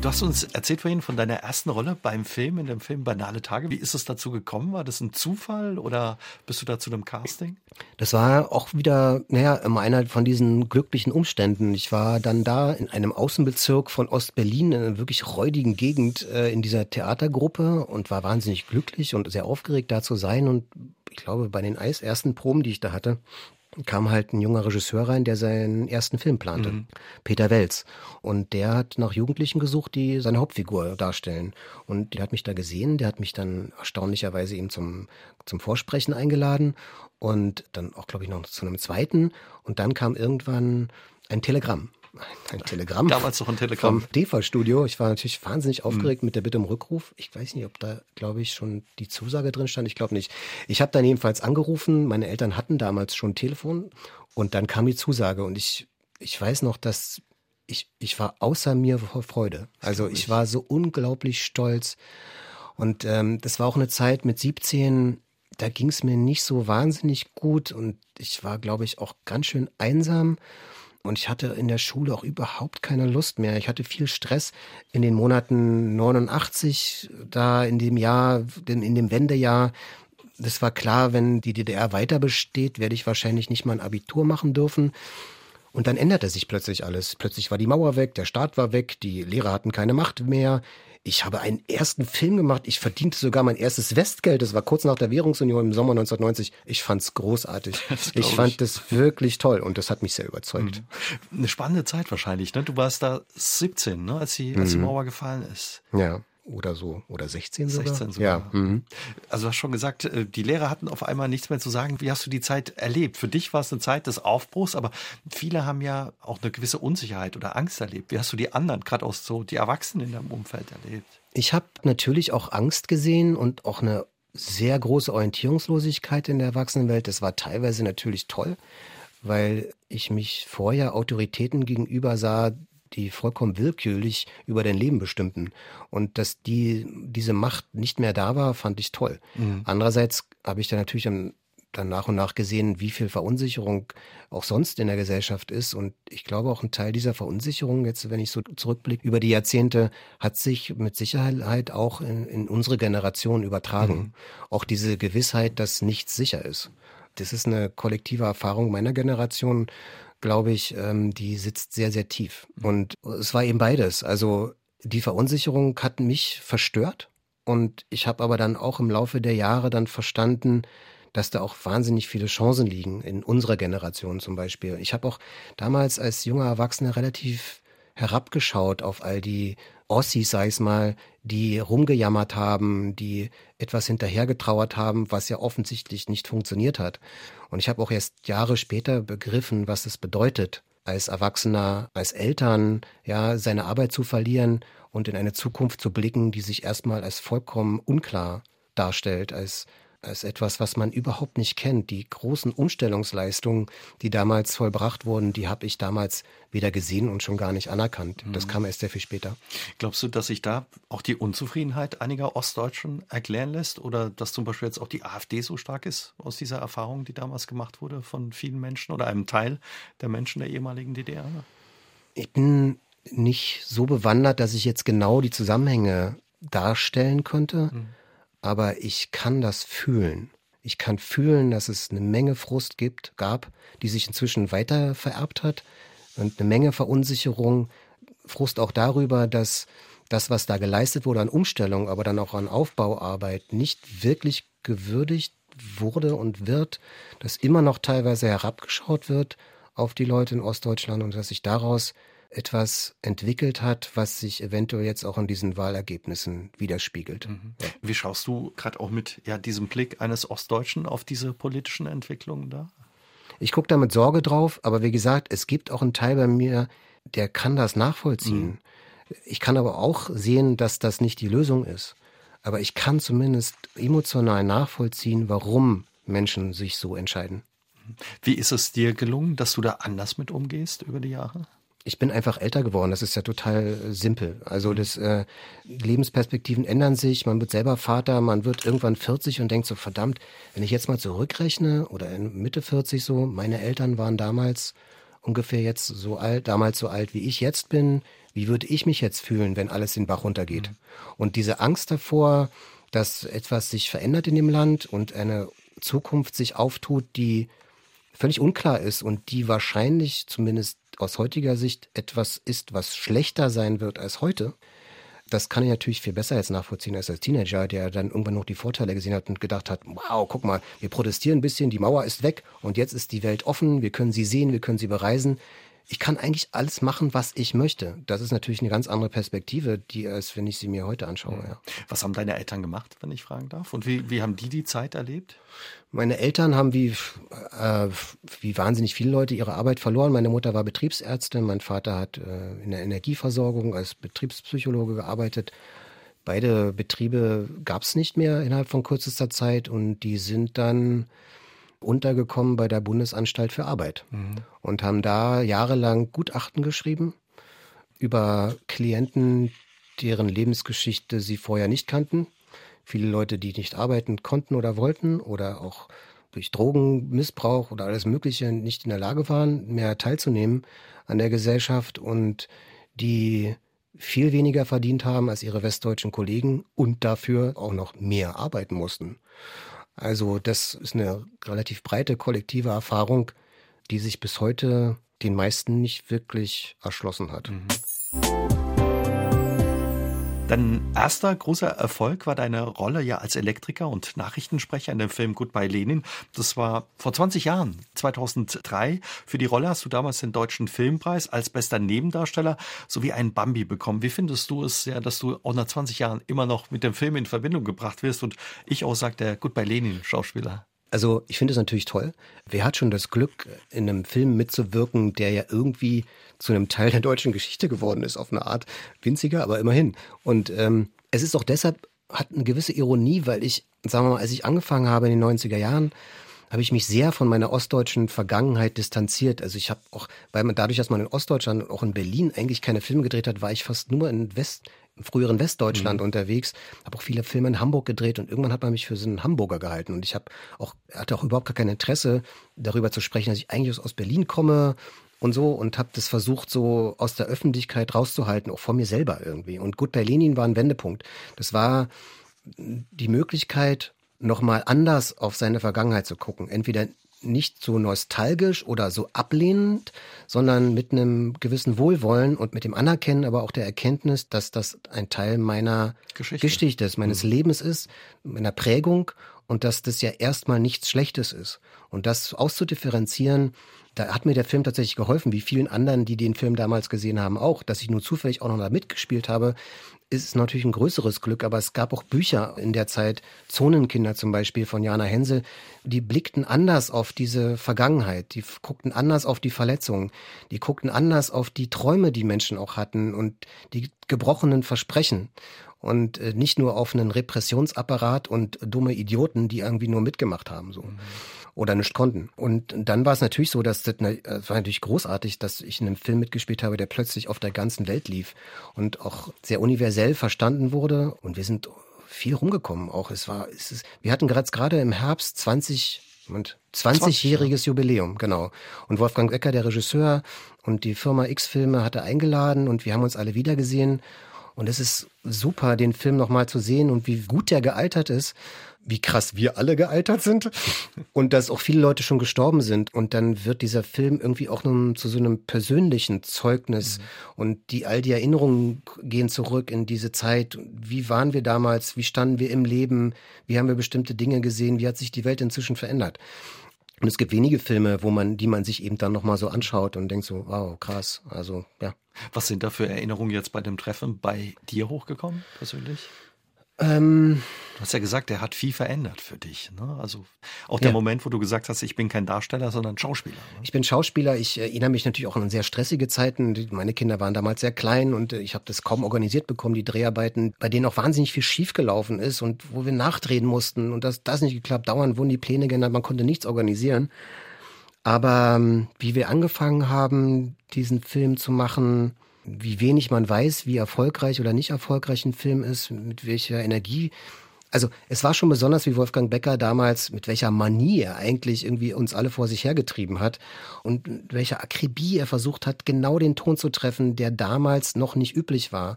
Du hast uns erzählt vorhin von deiner ersten Rolle beim Film, in dem Film Banale Tage. Wie ist es dazu gekommen? War das ein Zufall oder bist du da zu einem Casting? Das war auch wieder, naja, einer von diesen glücklichen Umständen. Ich war dann da in einem Außenbezirk von Ostberlin, in einer wirklich räudigen Gegend, äh, in dieser Theatergruppe und war wahnsinnig glücklich und sehr aufgeregt da zu sein. Und ich glaube, bei den ersten Proben, die ich da hatte, kam halt ein junger Regisseur rein, der seinen ersten Film plante, mhm. Peter Welz. Und der hat nach Jugendlichen gesucht, die seine Hauptfigur darstellen. Und der hat mich da gesehen, der hat mich dann erstaunlicherweise eben zum, zum Vorsprechen eingeladen und dann auch, glaube ich, noch zu einem zweiten. Und dann kam irgendwann ein Telegramm ein Telegramm. Damals noch ein Telegramm. Vom DEFA-Studio. Ich war natürlich wahnsinnig aufgeregt mhm. mit der Bitte um Rückruf. Ich weiß nicht, ob da, glaube ich, schon die Zusage drin stand. Ich glaube nicht. Ich habe dann jedenfalls angerufen. Meine Eltern hatten damals schon ein Telefon. Und dann kam die Zusage. Und ich, ich weiß noch, dass ich, ich war außer mir vor Freude. Also ich war so unglaublich stolz. Und ähm, das war auch eine Zeit mit 17, da ging es mir nicht so wahnsinnig gut. Und ich war, glaube ich, auch ganz schön einsam. Und ich hatte in der Schule auch überhaupt keine Lust mehr. Ich hatte viel Stress in den Monaten 89, da in dem Jahr, in dem Wendejahr. Das war klar, wenn die DDR weiter besteht, werde ich wahrscheinlich nicht mal ein Abitur machen dürfen. Und dann änderte sich plötzlich alles. Plötzlich war die Mauer weg, der Staat war weg, die Lehrer hatten keine Macht mehr. Ich habe einen ersten Film gemacht. Ich verdiente sogar mein erstes Westgeld. Das war kurz nach der Währungsunion im Sommer 1990. Ich fand's großartig. Ich, ich fand das wirklich toll und das hat mich sehr überzeugt. Mhm. Eine spannende Zeit wahrscheinlich. Ne? Du warst da 17, ne? als, die, als die mhm. Mauer gefallen ist. Ja oder so oder 16 sogar. 16 sogar. Ja. Mhm. Also du hast schon gesagt, äh, die Lehrer hatten auf einmal nichts mehr zu sagen. Wie hast du die Zeit erlebt? Für dich war es eine Zeit des Aufbruchs, aber viele haben ja auch eine gewisse Unsicherheit oder Angst erlebt. Wie hast du die anderen, gerade auch so die Erwachsenen in deinem Umfeld erlebt? Ich habe natürlich auch Angst gesehen und auch eine sehr große Orientierungslosigkeit in der Erwachsenenwelt. Das war teilweise natürlich toll, weil ich mich vorher Autoritäten gegenüber sah, die vollkommen willkürlich über dein Leben bestimmten. Und dass die, diese Macht nicht mehr da war, fand ich toll. Mhm. Andererseits habe ich dann natürlich dann nach und nach gesehen, wie viel Verunsicherung auch sonst in der Gesellschaft ist. Und ich glaube, auch ein Teil dieser Verunsicherung, jetzt wenn ich so zurückblicke, über die Jahrzehnte, hat sich mit Sicherheit auch in, in unsere Generation übertragen. Mhm. Auch diese Gewissheit, dass nichts sicher ist. Das ist eine kollektive Erfahrung meiner Generation glaube ich, ähm, die sitzt sehr, sehr tief. Und es war eben beides. Also die Verunsicherung hat mich verstört und ich habe aber dann auch im Laufe der Jahre dann verstanden, dass da auch wahnsinnig viele Chancen liegen, in unserer Generation zum Beispiel. Ich habe auch damals als junger Erwachsener relativ herabgeschaut auf all die Ossis, sag ich mal, die rumgejammert haben, die etwas hinterhergetrauert haben, was ja offensichtlich nicht funktioniert hat. Und ich habe auch erst Jahre später begriffen, was es bedeutet, als Erwachsener, als Eltern, ja, seine Arbeit zu verlieren und in eine Zukunft zu blicken, die sich erstmal als vollkommen unklar darstellt, als als etwas, was man überhaupt nicht kennt. Die großen Umstellungsleistungen, die damals vollbracht wurden, die habe ich damals weder gesehen und schon gar nicht anerkannt. Das mhm. kam erst sehr viel später. Glaubst du, dass sich da auch die Unzufriedenheit einiger Ostdeutschen erklären lässt oder dass zum Beispiel jetzt auch die AfD so stark ist aus dieser Erfahrung, die damals gemacht wurde von vielen Menschen oder einem Teil der Menschen der ehemaligen DDR? Ich bin nicht so bewandert, dass ich jetzt genau die Zusammenhänge darstellen könnte. Mhm aber ich kann das fühlen. Ich kann fühlen, dass es eine Menge Frust gibt, gab, die sich inzwischen weiter vererbt hat und eine Menge Verunsicherung, Frust auch darüber, dass das, was da geleistet wurde an Umstellung, aber dann auch an Aufbauarbeit nicht wirklich gewürdigt wurde und wird, dass immer noch teilweise herabgeschaut wird auf die Leute in Ostdeutschland und dass sich daraus etwas entwickelt hat, was sich eventuell jetzt auch in diesen Wahlergebnissen widerspiegelt. Mhm. Ja. Wie schaust du gerade auch mit ja, diesem Blick eines Ostdeutschen auf diese politischen Entwicklungen da? Ich gucke da mit Sorge drauf, aber wie gesagt, es gibt auch einen Teil bei mir, der kann das nachvollziehen. Mhm. Ich kann aber auch sehen, dass das nicht die Lösung ist. Aber ich kann zumindest emotional nachvollziehen, warum Menschen sich so entscheiden. Wie ist es dir gelungen, dass du da anders mit umgehst über die Jahre? Ich bin einfach älter geworden. Das ist ja total äh, simpel. Also das äh, Lebensperspektiven ändern sich. Man wird selber Vater, man wird irgendwann 40 und denkt so verdammt, wenn ich jetzt mal zurückrechne oder in Mitte 40 so, meine Eltern waren damals ungefähr jetzt so alt, damals so alt wie ich jetzt bin. Wie würde ich mich jetzt fühlen, wenn alles den Bach runtergeht? Mhm. Und diese Angst davor, dass etwas sich verändert in dem Land und eine Zukunft sich auftut, die völlig unklar ist und die wahrscheinlich zumindest aus heutiger Sicht etwas ist, was schlechter sein wird als heute, das kann ich natürlich viel besser jetzt nachvollziehen als als Teenager, der dann irgendwann noch die Vorteile gesehen hat und gedacht hat, wow, guck mal, wir protestieren ein bisschen, die Mauer ist weg und jetzt ist die Welt offen, wir können sie sehen, wir können sie bereisen ich kann eigentlich alles machen, was ich möchte. Das ist natürlich eine ganz andere Perspektive, die als wenn ich sie mir heute anschaue. Ja. Was haben deine Eltern gemacht, wenn ich fragen darf? Und wie, wie haben die die Zeit erlebt? Meine Eltern haben wie, äh, wie wahnsinnig viele Leute ihre Arbeit verloren. Meine Mutter war Betriebsärztin, mein Vater hat äh, in der Energieversorgung als Betriebspsychologe gearbeitet. Beide Betriebe gab es nicht mehr innerhalb von kürzester Zeit und die sind dann untergekommen bei der Bundesanstalt für Arbeit mhm. und haben da jahrelang Gutachten geschrieben über Klienten, deren Lebensgeschichte sie vorher nicht kannten. Viele Leute, die nicht arbeiten konnten oder wollten oder auch durch Drogenmissbrauch oder alles Mögliche nicht in der Lage waren, mehr teilzunehmen an der Gesellschaft und die viel weniger verdient haben als ihre westdeutschen Kollegen und dafür auch noch mehr arbeiten mussten. Also das ist eine relativ breite kollektive Erfahrung, die sich bis heute den meisten nicht wirklich erschlossen hat. Mhm. Dein erster großer Erfolg war deine Rolle ja als Elektriker und Nachrichtensprecher in dem Film Goodbye Lenin. Das war vor 20 Jahren, 2003. Für die Rolle hast du damals den Deutschen Filmpreis als bester Nebendarsteller sowie einen Bambi bekommen. Wie findest du es ja, dass du auch nach 20 Jahren immer noch mit dem Film in Verbindung gebracht wirst und ich auch sage, der Goodbye Lenin Schauspieler? Also ich finde es natürlich toll. Wer hat schon das Glück, in einem Film mitzuwirken, der ja irgendwie zu einem Teil der deutschen Geschichte geworden ist, auf eine Art winziger, aber immerhin. Und ähm, es ist auch deshalb, hat eine gewisse Ironie, weil ich, sagen wir mal, als ich angefangen habe in den 90er Jahren, habe ich mich sehr von meiner ostdeutschen Vergangenheit distanziert. Also ich habe auch, weil man dadurch, dass man in Ostdeutschland und auch in Berlin eigentlich keine Filme gedreht hat, war ich fast nur in West, früheren Westdeutschland mhm. unterwegs, habe auch viele Filme in Hamburg gedreht und irgendwann hat man mich für so einen Hamburger gehalten und ich habe auch hatte auch überhaupt gar kein Interesse darüber zu sprechen, dass ich eigentlich aus Berlin komme und so und habe das versucht so aus der Öffentlichkeit rauszuhalten, auch vor mir selber irgendwie. Und gut, bei Lenin war ein Wendepunkt. Das war die Möglichkeit, nochmal anders auf seine Vergangenheit zu gucken. Entweder nicht so nostalgisch oder so ablehnend, sondern mit einem gewissen Wohlwollen und mit dem Anerkennen, aber auch der Erkenntnis, dass das ein Teil meiner Geschichte, Geschichte ist, meines mhm. Lebens ist, meiner Prägung und dass das ja erstmal nichts Schlechtes ist. Und das auszudifferenzieren, da hat mir der Film tatsächlich geholfen, wie vielen anderen, die den Film damals gesehen haben, auch, dass ich nur zufällig auch noch da mitgespielt habe, ist natürlich ein größeres Glück, aber es gab auch Bücher in der Zeit, Zonenkinder zum Beispiel von Jana Hensel, die blickten anders auf diese Vergangenheit, die guckten anders auf die Verletzungen, die guckten anders auf die Träume, die Menschen auch hatten und die gebrochenen Versprechen und äh, nicht nur auf einen Repressionsapparat und dumme Idioten, die irgendwie nur mitgemacht haben. So. Mhm oder nicht konnten. Und dann war es natürlich so, dass das, ne, es war natürlich großartig, dass ich in einem Film mitgespielt habe, der plötzlich auf der ganzen Welt lief und auch sehr universell verstanden wurde. Und wir sind viel rumgekommen. Auch es war, es ist, wir hatten gerade im Herbst 20 und 20-jähriges Jubiläum, genau. Und Wolfgang Ecker, der Regisseur und die Firma X-Filme hatte eingeladen und wir haben uns alle wiedergesehen. Und es ist super, den Film nochmal zu sehen und wie gut der gealtert ist wie krass wir alle gealtert sind und dass auch viele Leute schon gestorben sind. Und dann wird dieser Film irgendwie auch nun zu so einem persönlichen Zeugnis mhm. und die all die Erinnerungen gehen zurück in diese Zeit. Wie waren wir damals? Wie standen wir im Leben? Wie haben wir bestimmte Dinge gesehen? Wie hat sich die Welt inzwischen verändert? Und es gibt wenige Filme, wo man, die man sich eben dann nochmal so anschaut und denkt so, wow, krass. Also, ja. Was sind da für Erinnerungen jetzt bei dem Treffen bei dir hochgekommen, persönlich? Ähm, du hast ja gesagt, der hat viel verändert für dich. Ne? Also auch der ja. Moment, wo du gesagt hast, ich bin kein Darsteller, sondern Schauspieler. Ne? Ich bin Schauspieler. Ich erinnere mich natürlich auch an sehr stressige Zeiten. Meine Kinder waren damals sehr klein und ich habe das kaum organisiert bekommen, die Dreharbeiten, bei denen auch wahnsinnig viel schiefgelaufen ist und wo wir nachdrehen mussten und das, das nicht geklappt. Dauernd wurden die Pläne geändert, man konnte nichts organisieren. Aber ähm, wie wir angefangen haben, diesen Film zu machen, wie wenig man weiß, wie erfolgreich oder nicht erfolgreich ein Film ist, mit welcher Energie. Also es war schon besonders, wie Wolfgang Becker damals, mit welcher Manie er eigentlich irgendwie uns alle vor sich hergetrieben hat und mit welcher Akribie er versucht hat, genau den Ton zu treffen, der damals noch nicht üblich war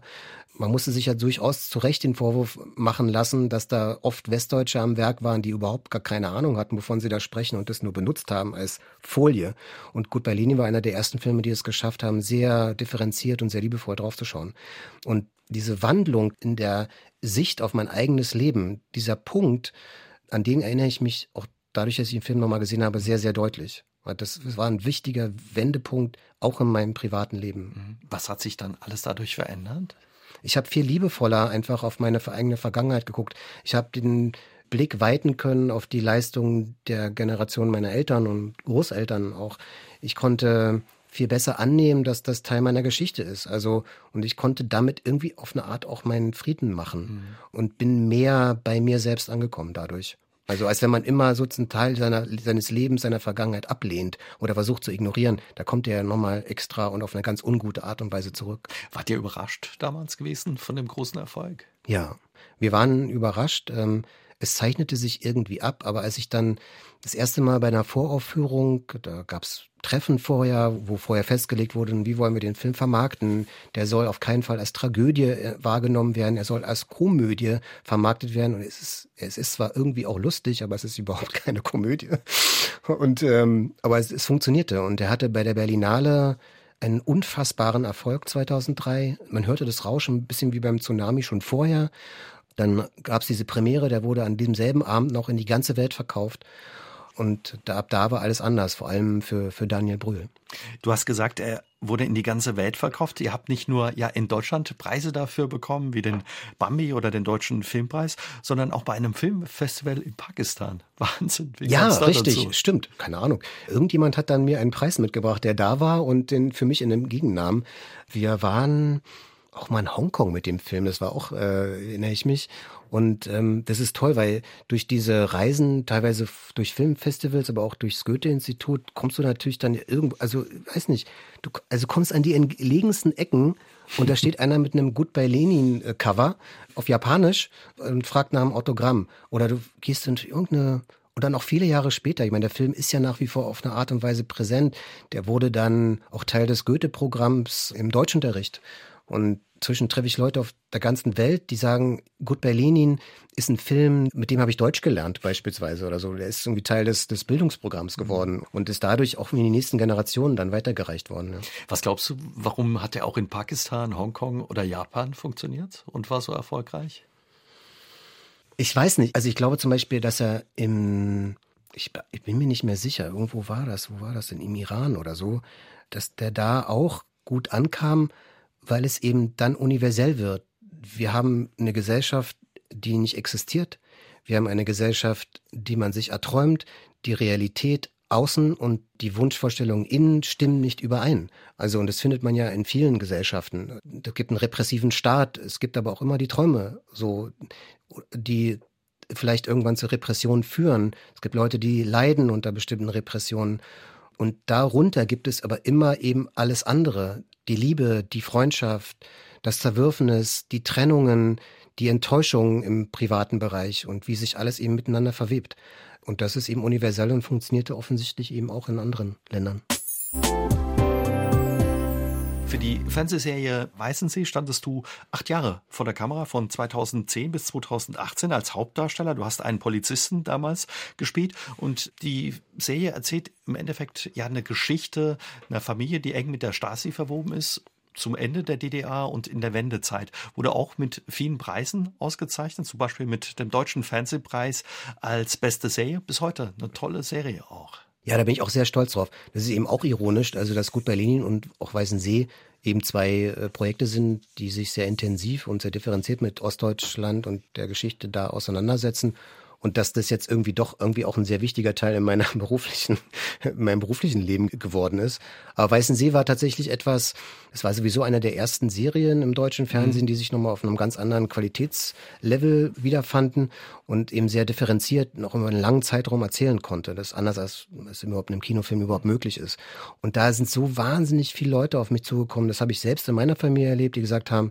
man musste sich ja durchaus zu Recht den Vorwurf machen lassen, dass da oft Westdeutsche am Werk waren, die überhaupt gar keine Ahnung hatten, wovon sie da sprechen und das nur benutzt haben als Folie. Und Gut Berlini war einer der ersten Filme, die es geschafft haben, sehr differenziert und sehr liebevoll draufzuschauen. Und diese Wandlung in der Sicht auf mein eigenes Leben, dieser Punkt, an den erinnere ich mich auch dadurch, dass ich den Film nochmal gesehen habe, sehr, sehr deutlich. Das war ein wichtiger Wendepunkt auch in meinem privaten Leben. Was hat sich dann alles dadurch verändert? Ich habe viel liebevoller einfach auf meine eigene Vergangenheit geguckt. Ich habe den Blick weiten können auf die Leistungen der Generation meiner Eltern und Großeltern auch. Ich konnte viel besser annehmen, dass das Teil meiner Geschichte ist. Also, und ich konnte damit irgendwie auf eine Art auch meinen Frieden machen mhm. und bin mehr bei mir selbst angekommen dadurch. Also als wenn man immer so einen Teil seiner, seines Lebens, seiner Vergangenheit ablehnt oder versucht zu ignorieren, da kommt er ja nochmal extra und auf eine ganz ungute Art und Weise zurück. Wart ihr überrascht damals gewesen von dem großen Erfolg? Ja, wir waren überrascht. Ähm, es zeichnete sich irgendwie ab, aber als ich dann das erste Mal bei einer Voraufführung, da gab's Treffen vorher, wo vorher festgelegt wurde, wie wollen wir den Film vermarkten. Der soll auf keinen Fall als Tragödie äh, wahrgenommen werden, er soll als Komödie vermarktet werden. Und es ist, es ist zwar irgendwie auch lustig, aber es ist überhaupt keine Komödie. Und ähm, aber es, es funktionierte. Und er hatte bei der Berlinale einen unfassbaren Erfolg 2003. Man hörte das Rauschen ein bisschen wie beim Tsunami schon vorher. Dann gab es diese Premiere, der wurde an diesem selben Abend noch in die ganze Welt verkauft. Und da, ab da war alles anders, vor allem für, für Daniel Brühl. Du hast gesagt, er wurde in die ganze Welt verkauft. Ihr habt nicht nur ja in Deutschland Preise dafür bekommen, wie den Bambi oder den Deutschen Filmpreis, sondern auch bei einem Filmfestival in Pakistan. Wahnsinn. Wie ja, richtig, dazu? stimmt. Keine Ahnung. Irgendjemand hat dann mir einen Preis mitgebracht, der da war und den für mich in einem Gegennamen. Wir waren auch mal in Hongkong mit dem Film, das war auch, äh, erinnere ich mich. Und ähm, das ist toll, weil durch diese Reisen, teilweise durch Filmfestivals, aber auch durchs Goethe-Institut, kommst du natürlich dann irgendwo, also weiß nicht, du also kommst an die entlegensten Ecken und da steht einer mit einem Goodbye Lenin-Cover auf Japanisch und fragt nach einem Autogramm. Oder du gehst in irgendeine und dann auch viele Jahre später, ich meine, der Film ist ja nach wie vor auf eine Art und Weise präsent. Der wurde dann auch Teil des Goethe-Programms im Deutschunterricht. Und zwischen treffe ich Leute auf der ganzen Welt, die sagen, Goodbye Lenin ist ein Film, mit dem habe ich Deutsch gelernt beispielsweise oder so. Der ist irgendwie Teil des, des Bildungsprogramms geworden und ist dadurch auch in die nächsten Generationen dann weitergereicht worden. Ja. Was glaubst du, warum hat er auch in Pakistan, Hongkong oder Japan funktioniert und war so erfolgreich? Ich weiß nicht. Also ich glaube zum Beispiel, dass er im, ich, ich bin mir nicht mehr sicher, irgendwo war das, wo war das denn, im Iran oder so, dass der da auch gut ankam, weil es eben dann universell wird. Wir haben eine Gesellschaft, die nicht existiert. Wir haben eine Gesellschaft, die man sich erträumt. Die Realität außen und die Wunschvorstellungen innen stimmen nicht überein. Also, und das findet man ja in vielen Gesellschaften. Es gibt einen repressiven Staat, es gibt aber auch immer die Träume, so, die vielleicht irgendwann zur Repression führen. Es gibt Leute, die leiden unter bestimmten Repressionen. Und darunter gibt es aber immer eben alles andere die Liebe, die Freundschaft, das Zerwürfnis, die Trennungen, die Enttäuschungen im privaten Bereich und wie sich alles eben miteinander verwebt. Und das ist eben universell und funktionierte offensichtlich eben auch in anderen Ländern. Für die Fernsehserie Weißensee standest du acht Jahre vor der Kamera von 2010 bis 2018 als Hauptdarsteller. Du hast einen Polizisten damals gespielt und die Serie erzählt im Endeffekt ja eine Geschichte einer Familie, die eng mit der Stasi verwoben ist zum Ende der DDR und in der Wendezeit. Wurde auch mit vielen Preisen ausgezeichnet, zum Beispiel mit dem Deutschen Fernsehpreis als beste Serie. Bis heute eine tolle Serie auch. Ja, da bin ich auch sehr stolz drauf. Das ist eben auch ironisch, also dass Gut bei Lenin und auch Weißensee eben zwei äh, Projekte sind, die sich sehr intensiv und sehr differenziert mit Ostdeutschland und der Geschichte da auseinandersetzen und dass das jetzt irgendwie doch irgendwie auch ein sehr wichtiger Teil in meiner beruflichen, in meinem beruflichen Leben geworden ist. Aber Weißensee war tatsächlich etwas, es war sowieso einer der ersten Serien im deutschen Fernsehen, mhm. die sich nochmal auf einem ganz anderen Qualitätslevel wiederfanden und eben sehr differenziert noch über einen langen Zeitraum erzählen konnte. Das ist anders als es überhaupt in einem Kinofilm überhaupt möglich ist. Und da sind so wahnsinnig viele Leute auf mich zugekommen. Das habe ich selbst in meiner Familie erlebt, die gesagt haben,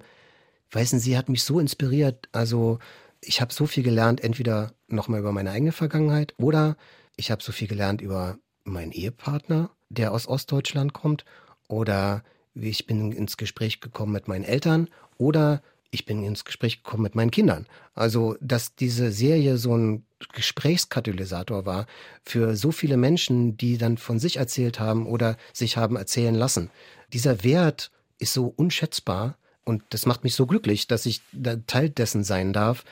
Weißensee hat mich so inspiriert. Also ich habe so viel gelernt, entweder nochmal über meine eigene Vergangenheit oder ich habe so viel gelernt über meinen Ehepartner, der aus Ostdeutschland kommt, oder ich bin ins Gespräch gekommen mit meinen Eltern oder ich bin ins Gespräch gekommen mit meinen Kindern. Also, dass diese Serie so ein Gesprächskatalysator war für so viele Menschen, die dann von sich erzählt haben oder sich haben erzählen lassen. Dieser Wert ist so unschätzbar und das macht mich so glücklich, dass ich Teil dessen sein darf,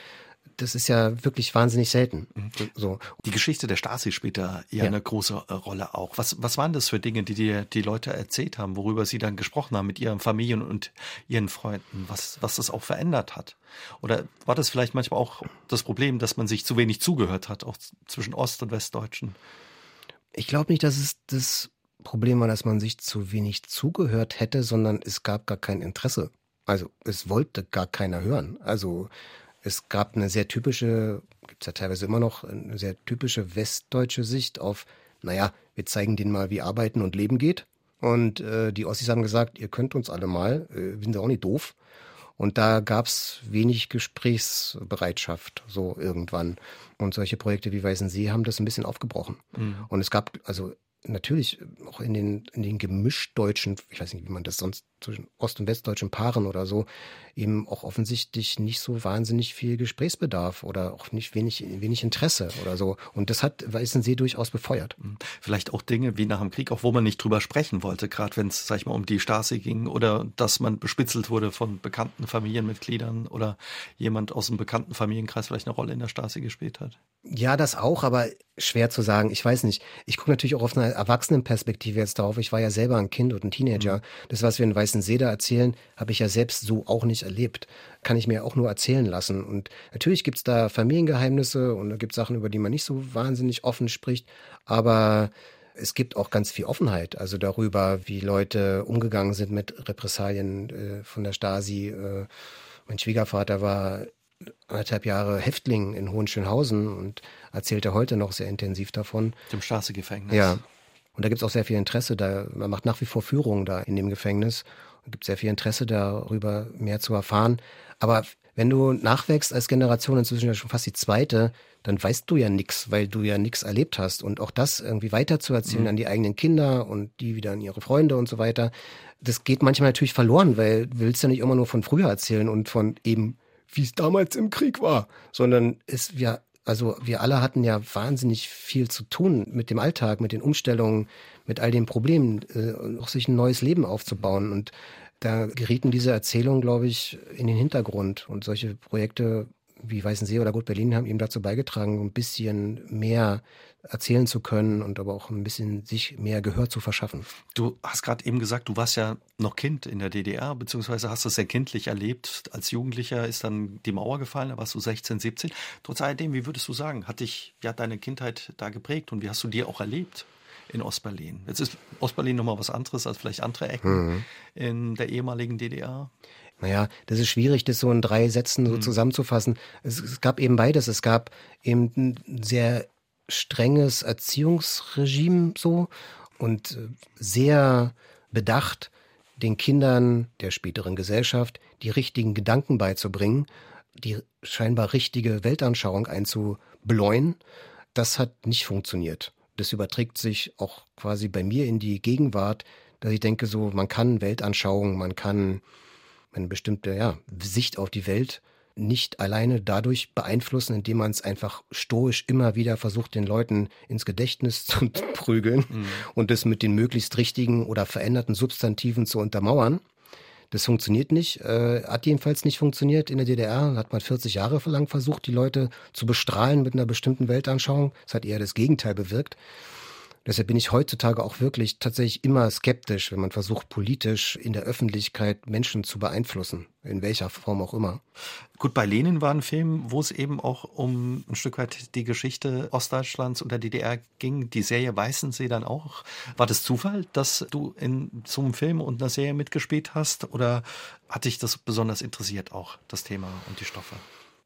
das ist ja wirklich wahnsinnig selten. Mhm. So. Die Geschichte der Stasi spielt da ja, ja, eine große äh, Rolle auch. Was, was waren das für Dinge, die dir die Leute erzählt haben, worüber sie dann gesprochen haben mit ihren Familien und ihren Freunden, was, was das auch verändert hat? Oder war das vielleicht manchmal auch das Problem, dass man sich zu wenig zugehört hat, auch zwischen Ost- und Westdeutschen? Ich glaube nicht, dass es das Problem war, dass man sich zu wenig zugehört hätte, sondern es gab gar kein Interesse. Also es wollte gar keiner hören. Also es gab eine sehr typische, gibt es ja teilweise immer noch, eine sehr typische westdeutsche Sicht auf, naja, wir zeigen denen mal, wie Arbeiten und Leben geht. Und äh, die Ossis haben gesagt, ihr könnt uns alle mal, äh, wir sind ja auch nicht doof. Und da gab es wenig Gesprächsbereitschaft, so irgendwann. Und solche Projekte wie Weißen See haben das ein bisschen aufgebrochen. Mhm. Und es gab, also natürlich auch in den, in den gemischtdeutschen, ich weiß nicht, wie man das sonst zwischen ost- und westdeutschen Paaren oder so, eben auch offensichtlich nicht so wahnsinnig viel Gesprächsbedarf oder auch nicht wenig, wenig Interesse oder so. Und das hat Weißensee durchaus befeuert. Hm. Vielleicht auch Dinge wie nach dem Krieg, auch wo man nicht drüber sprechen wollte, gerade wenn es, sag ich mal, um die Stasi ging oder dass man bespitzelt wurde von bekannten Familienmitgliedern oder jemand aus dem bekannten Familienkreis vielleicht eine Rolle in der Stasi gespielt hat. Ja, das auch, aber schwer zu sagen. Ich weiß nicht. Ich gucke natürlich auch auf eine Erwachsenenperspektive jetzt drauf. Ich war ja selber ein Kind und ein Teenager. Mhm. Das, was wir in Weißen da erzählen, habe ich ja selbst so auch nicht erlebt. Kann ich mir auch nur erzählen lassen. Und natürlich gibt's da Familiengeheimnisse und da gibt's Sachen, über die man nicht so wahnsinnig offen spricht. Aber es gibt auch ganz viel Offenheit, also darüber, wie Leute umgegangen sind mit Repressalien äh, von der Stasi. Äh, mein Schwiegervater war anderthalb Jahre Häftling in Hohenschönhausen und erzählte heute noch sehr intensiv davon. Dem Straßegefängnis. Ja. Und da gibt es auch sehr viel Interesse. Da, man macht nach wie vor Führungen da in dem Gefängnis. Es gibt sehr viel Interesse darüber, mehr zu erfahren. Aber wenn du nachwächst als Generation, inzwischen ja schon fast die zweite, dann weißt du ja nichts, weil du ja nichts erlebt hast. Und auch das irgendwie weiterzuerzählen mhm. an die eigenen Kinder und die wieder an ihre Freunde und so weiter, das geht manchmal natürlich verloren, weil du willst ja nicht immer nur von früher erzählen und von eben wie es damals im Krieg war, sondern es wir also wir alle hatten ja wahnsinnig viel zu tun mit dem Alltag, mit den Umstellungen, mit all den Problemen, äh, auch sich ein neues Leben aufzubauen. Und da gerieten diese Erzählungen, glaube ich, in den Hintergrund. Und solche Projekte wie Weißensee oder Gut Berlin haben eben dazu beigetragen, ein bisschen mehr erzählen zu können und aber auch ein bisschen sich mehr Gehör zu verschaffen. Du hast gerade eben gesagt, du warst ja noch Kind in der DDR, beziehungsweise hast das sehr kindlich erlebt. Als Jugendlicher ist dann die Mauer gefallen, da warst du 16, 17. Trotz alledem, wie würdest du sagen, hat dich ja deine Kindheit da geprägt und wie hast du dir auch erlebt? in Ostberlin. Jetzt ist Ostberlin nochmal was anderes als vielleicht andere Ecken mhm. in der ehemaligen DDR. Naja, das ist schwierig, das so in drei Sätzen so mhm. zusammenzufassen. Es, es, gab eben beides. Es gab eben sehr strenges Erziehungsregime so und äh, sehr bedacht, den Kindern der späteren Gesellschaft die richtigen Gedanken beizubringen, die scheinbar richtige Weltanschauung einzubläuen. Das hat nicht funktioniert. Das überträgt sich auch quasi bei mir in die Gegenwart, dass ich denke, so, man kann Weltanschauung, man kann eine bestimmte ja, Sicht auf die Welt nicht alleine dadurch beeinflussen, indem man es einfach stoisch immer wieder versucht, den Leuten ins Gedächtnis zu prügeln mhm. und das mit den möglichst richtigen oder veränderten Substantiven zu untermauern. Das funktioniert nicht, äh, hat jedenfalls nicht funktioniert. In der DDR hat man 40 Jahre lang versucht, die Leute zu bestrahlen mit einer bestimmten Weltanschauung. Das hat eher das Gegenteil bewirkt. Deshalb bin ich heutzutage auch wirklich tatsächlich immer skeptisch, wenn man versucht, politisch in der Öffentlichkeit Menschen zu beeinflussen, in welcher Form auch immer. Gut, bei Lenin war ein Film, wo es eben auch um ein Stück weit die Geschichte Ostdeutschlands und der DDR ging. Die Serie Weißensee dann auch. War das Zufall, dass du in so einem Film und einer Serie mitgespielt hast? Oder hat dich das besonders interessiert auch, das Thema und die Stoffe?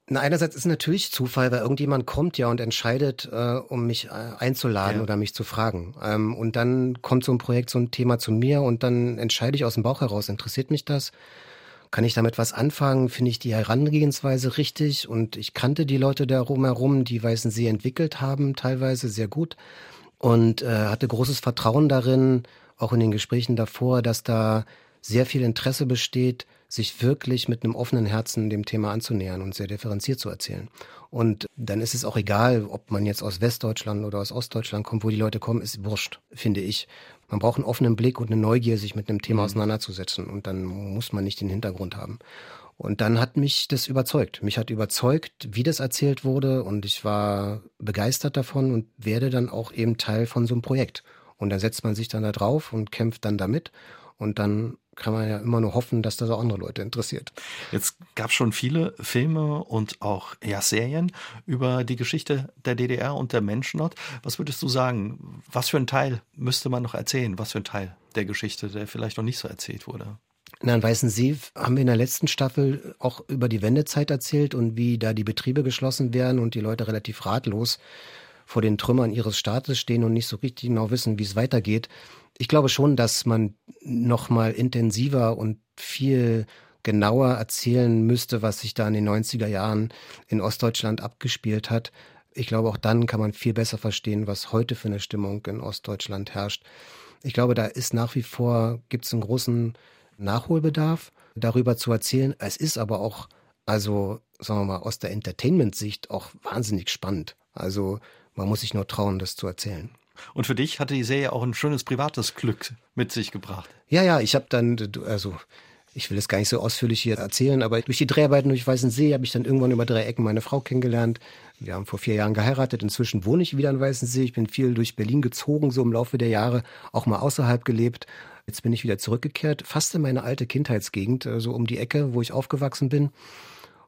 Na, einerseits ist natürlich Zufall, weil irgendjemand kommt ja und entscheidet, äh, um mich äh, einzuladen ja. oder mich zu fragen. Ähm, und dann kommt so ein Projekt, so ein Thema zu mir und dann entscheide ich aus dem Bauch heraus, interessiert mich das? Kann ich damit was anfangen? Finde ich die Herangehensweise richtig? Und ich kannte die Leute da rumherum, die Weißen See entwickelt haben, teilweise sehr gut. Und äh, hatte großes Vertrauen darin, auch in den Gesprächen davor, dass da sehr viel Interesse besteht, sich wirklich mit einem offenen Herzen dem Thema anzunähern und sehr differenziert zu erzählen. Und dann ist es auch egal, ob man jetzt aus Westdeutschland oder aus Ostdeutschland kommt, wo die Leute kommen, ist wurscht, finde ich. Man braucht einen offenen Blick und eine Neugier, sich mit einem Thema mhm. auseinanderzusetzen. Und dann muss man nicht den Hintergrund haben. Und dann hat mich das überzeugt. Mich hat überzeugt, wie das erzählt wurde. Und ich war begeistert davon und werde dann auch eben Teil von so einem Projekt. Und dann setzt man sich dann da drauf und kämpft dann damit. Und dann kann man ja immer nur hoffen, dass das auch andere Leute interessiert. Jetzt gab es schon viele Filme und auch ja, Serien über die Geschichte der DDR und der Menschen dort. Was würdest du sagen? Was für ein Teil müsste man noch erzählen? Was für ein Teil der Geschichte, der vielleicht noch nicht so erzählt wurde? Na, in Weißen See haben wir in der letzten Staffel auch über die Wendezeit erzählt und wie da die Betriebe geschlossen werden und die Leute relativ ratlos vor den Trümmern ihres Staates stehen und nicht so richtig genau wissen, wie es weitergeht ich glaube schon, dass man noch mal intensiver und viel genauer erzählen müsste, was sich da in den 90er Jahren in Ostdeutschland abgespielt hat. Ich glaube, auch dann kann man viel besser verstehen, was heute für eine Stimmung in Ostdeutschland herrscht. Ich glaube, da ist nach wie vor, gibt es einen großen Nachholbedarf, darüber zu erzählen. Es ist aber auch, also sagen wir mal, aus der Entertainment-Sicht auch wahnsinnig spannend. Also man muss sich nur trauen, das zu erzählen. Und für dich hatte die Serie auch ein schönes privates Glück mit sich gebracht. Ja, ja, ich habe dann, also ich will es gar nicht so ausführlich hier erzählen, aber durch die Dreharbeiten durch Weißensee habe ich dann irgendwann über drei Ecken meine Frau kennengelernt. Wir haben vor vier Jahren geheiratet. Inzwischen wohne ich wieder in Weißensee. Ich bin viel durch Berlin gezogen, so im Laufe der Jahre, auch mal außerhalb gelebt. Jetzt bin ich wieder zurückgekehrt, fast in meine alte Kindheitsgegend, so also um die Ecke, wo ich aufgewachsen bin.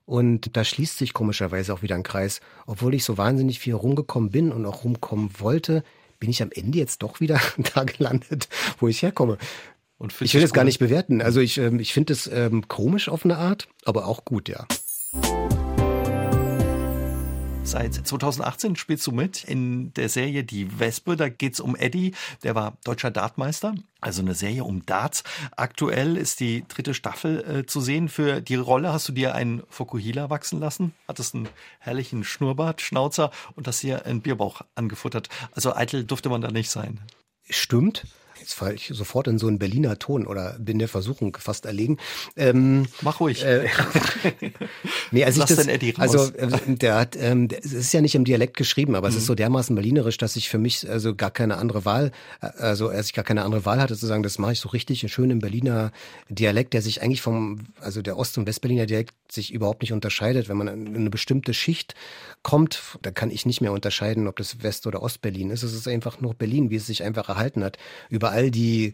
Und da schließt sich komischerweise auch wieder ein Kreis. Obwohl ich so wahnsinnig viel rumgekommen bin und auch rumkommen wollte, bin ich am Ende jetzt doch wieder da gelandet, wo ich herkomme. ich will es gar nicht bewerten. Also ich, ähm, ich finde es ähm, komisch auf eine Art, aber auch gut, ja. Seit 2018 spielst du mit in der Serie Die Wespe. Da geht's um Eddie, der war deutscher Dartmeister. Also eine Serie um Darts. Aktuell ist die dritte Staffel äh, zu sehen. Für die Rolle hast du dir einen Fokuhila wachsen lassen, hattest einen herrlichen Schnurrbart, Schnauzer und hast dir einen Bierbauch angefuttert. Also eitel durfte man da nicht sein. Stimmt. Jetzt falle ich sofort in so einen Berliner Ton oder bin der Versuchung fast erlegen. Ähm, Mach ruhig. Äh, nee, also Lass ich das, Eddie raus. Also äh, der hat, ähm, es ist ja nicht im Dialekt geschrieben, aber mhm. es ist mhm. so dermaßen berlinerisch, dass ich für mich also gar keine andere Wahl, äh, also als ich gar keine andere Wahl hatte zu sagen, das mache ich so richtig schön im Berliner Dialekt, der sich eigentlich vom, also der Ost- und Westberliner Dialekt sich überhaupt nicht unterscheidet. Wenn man in eine bestimmte Schicht kommt, da kann ich nicht mehr unterscheiden, ob das West- oder Ostberlin ist. Es ist einfach nur Berlin, wie es sich einfach erhalten hat. Überall all die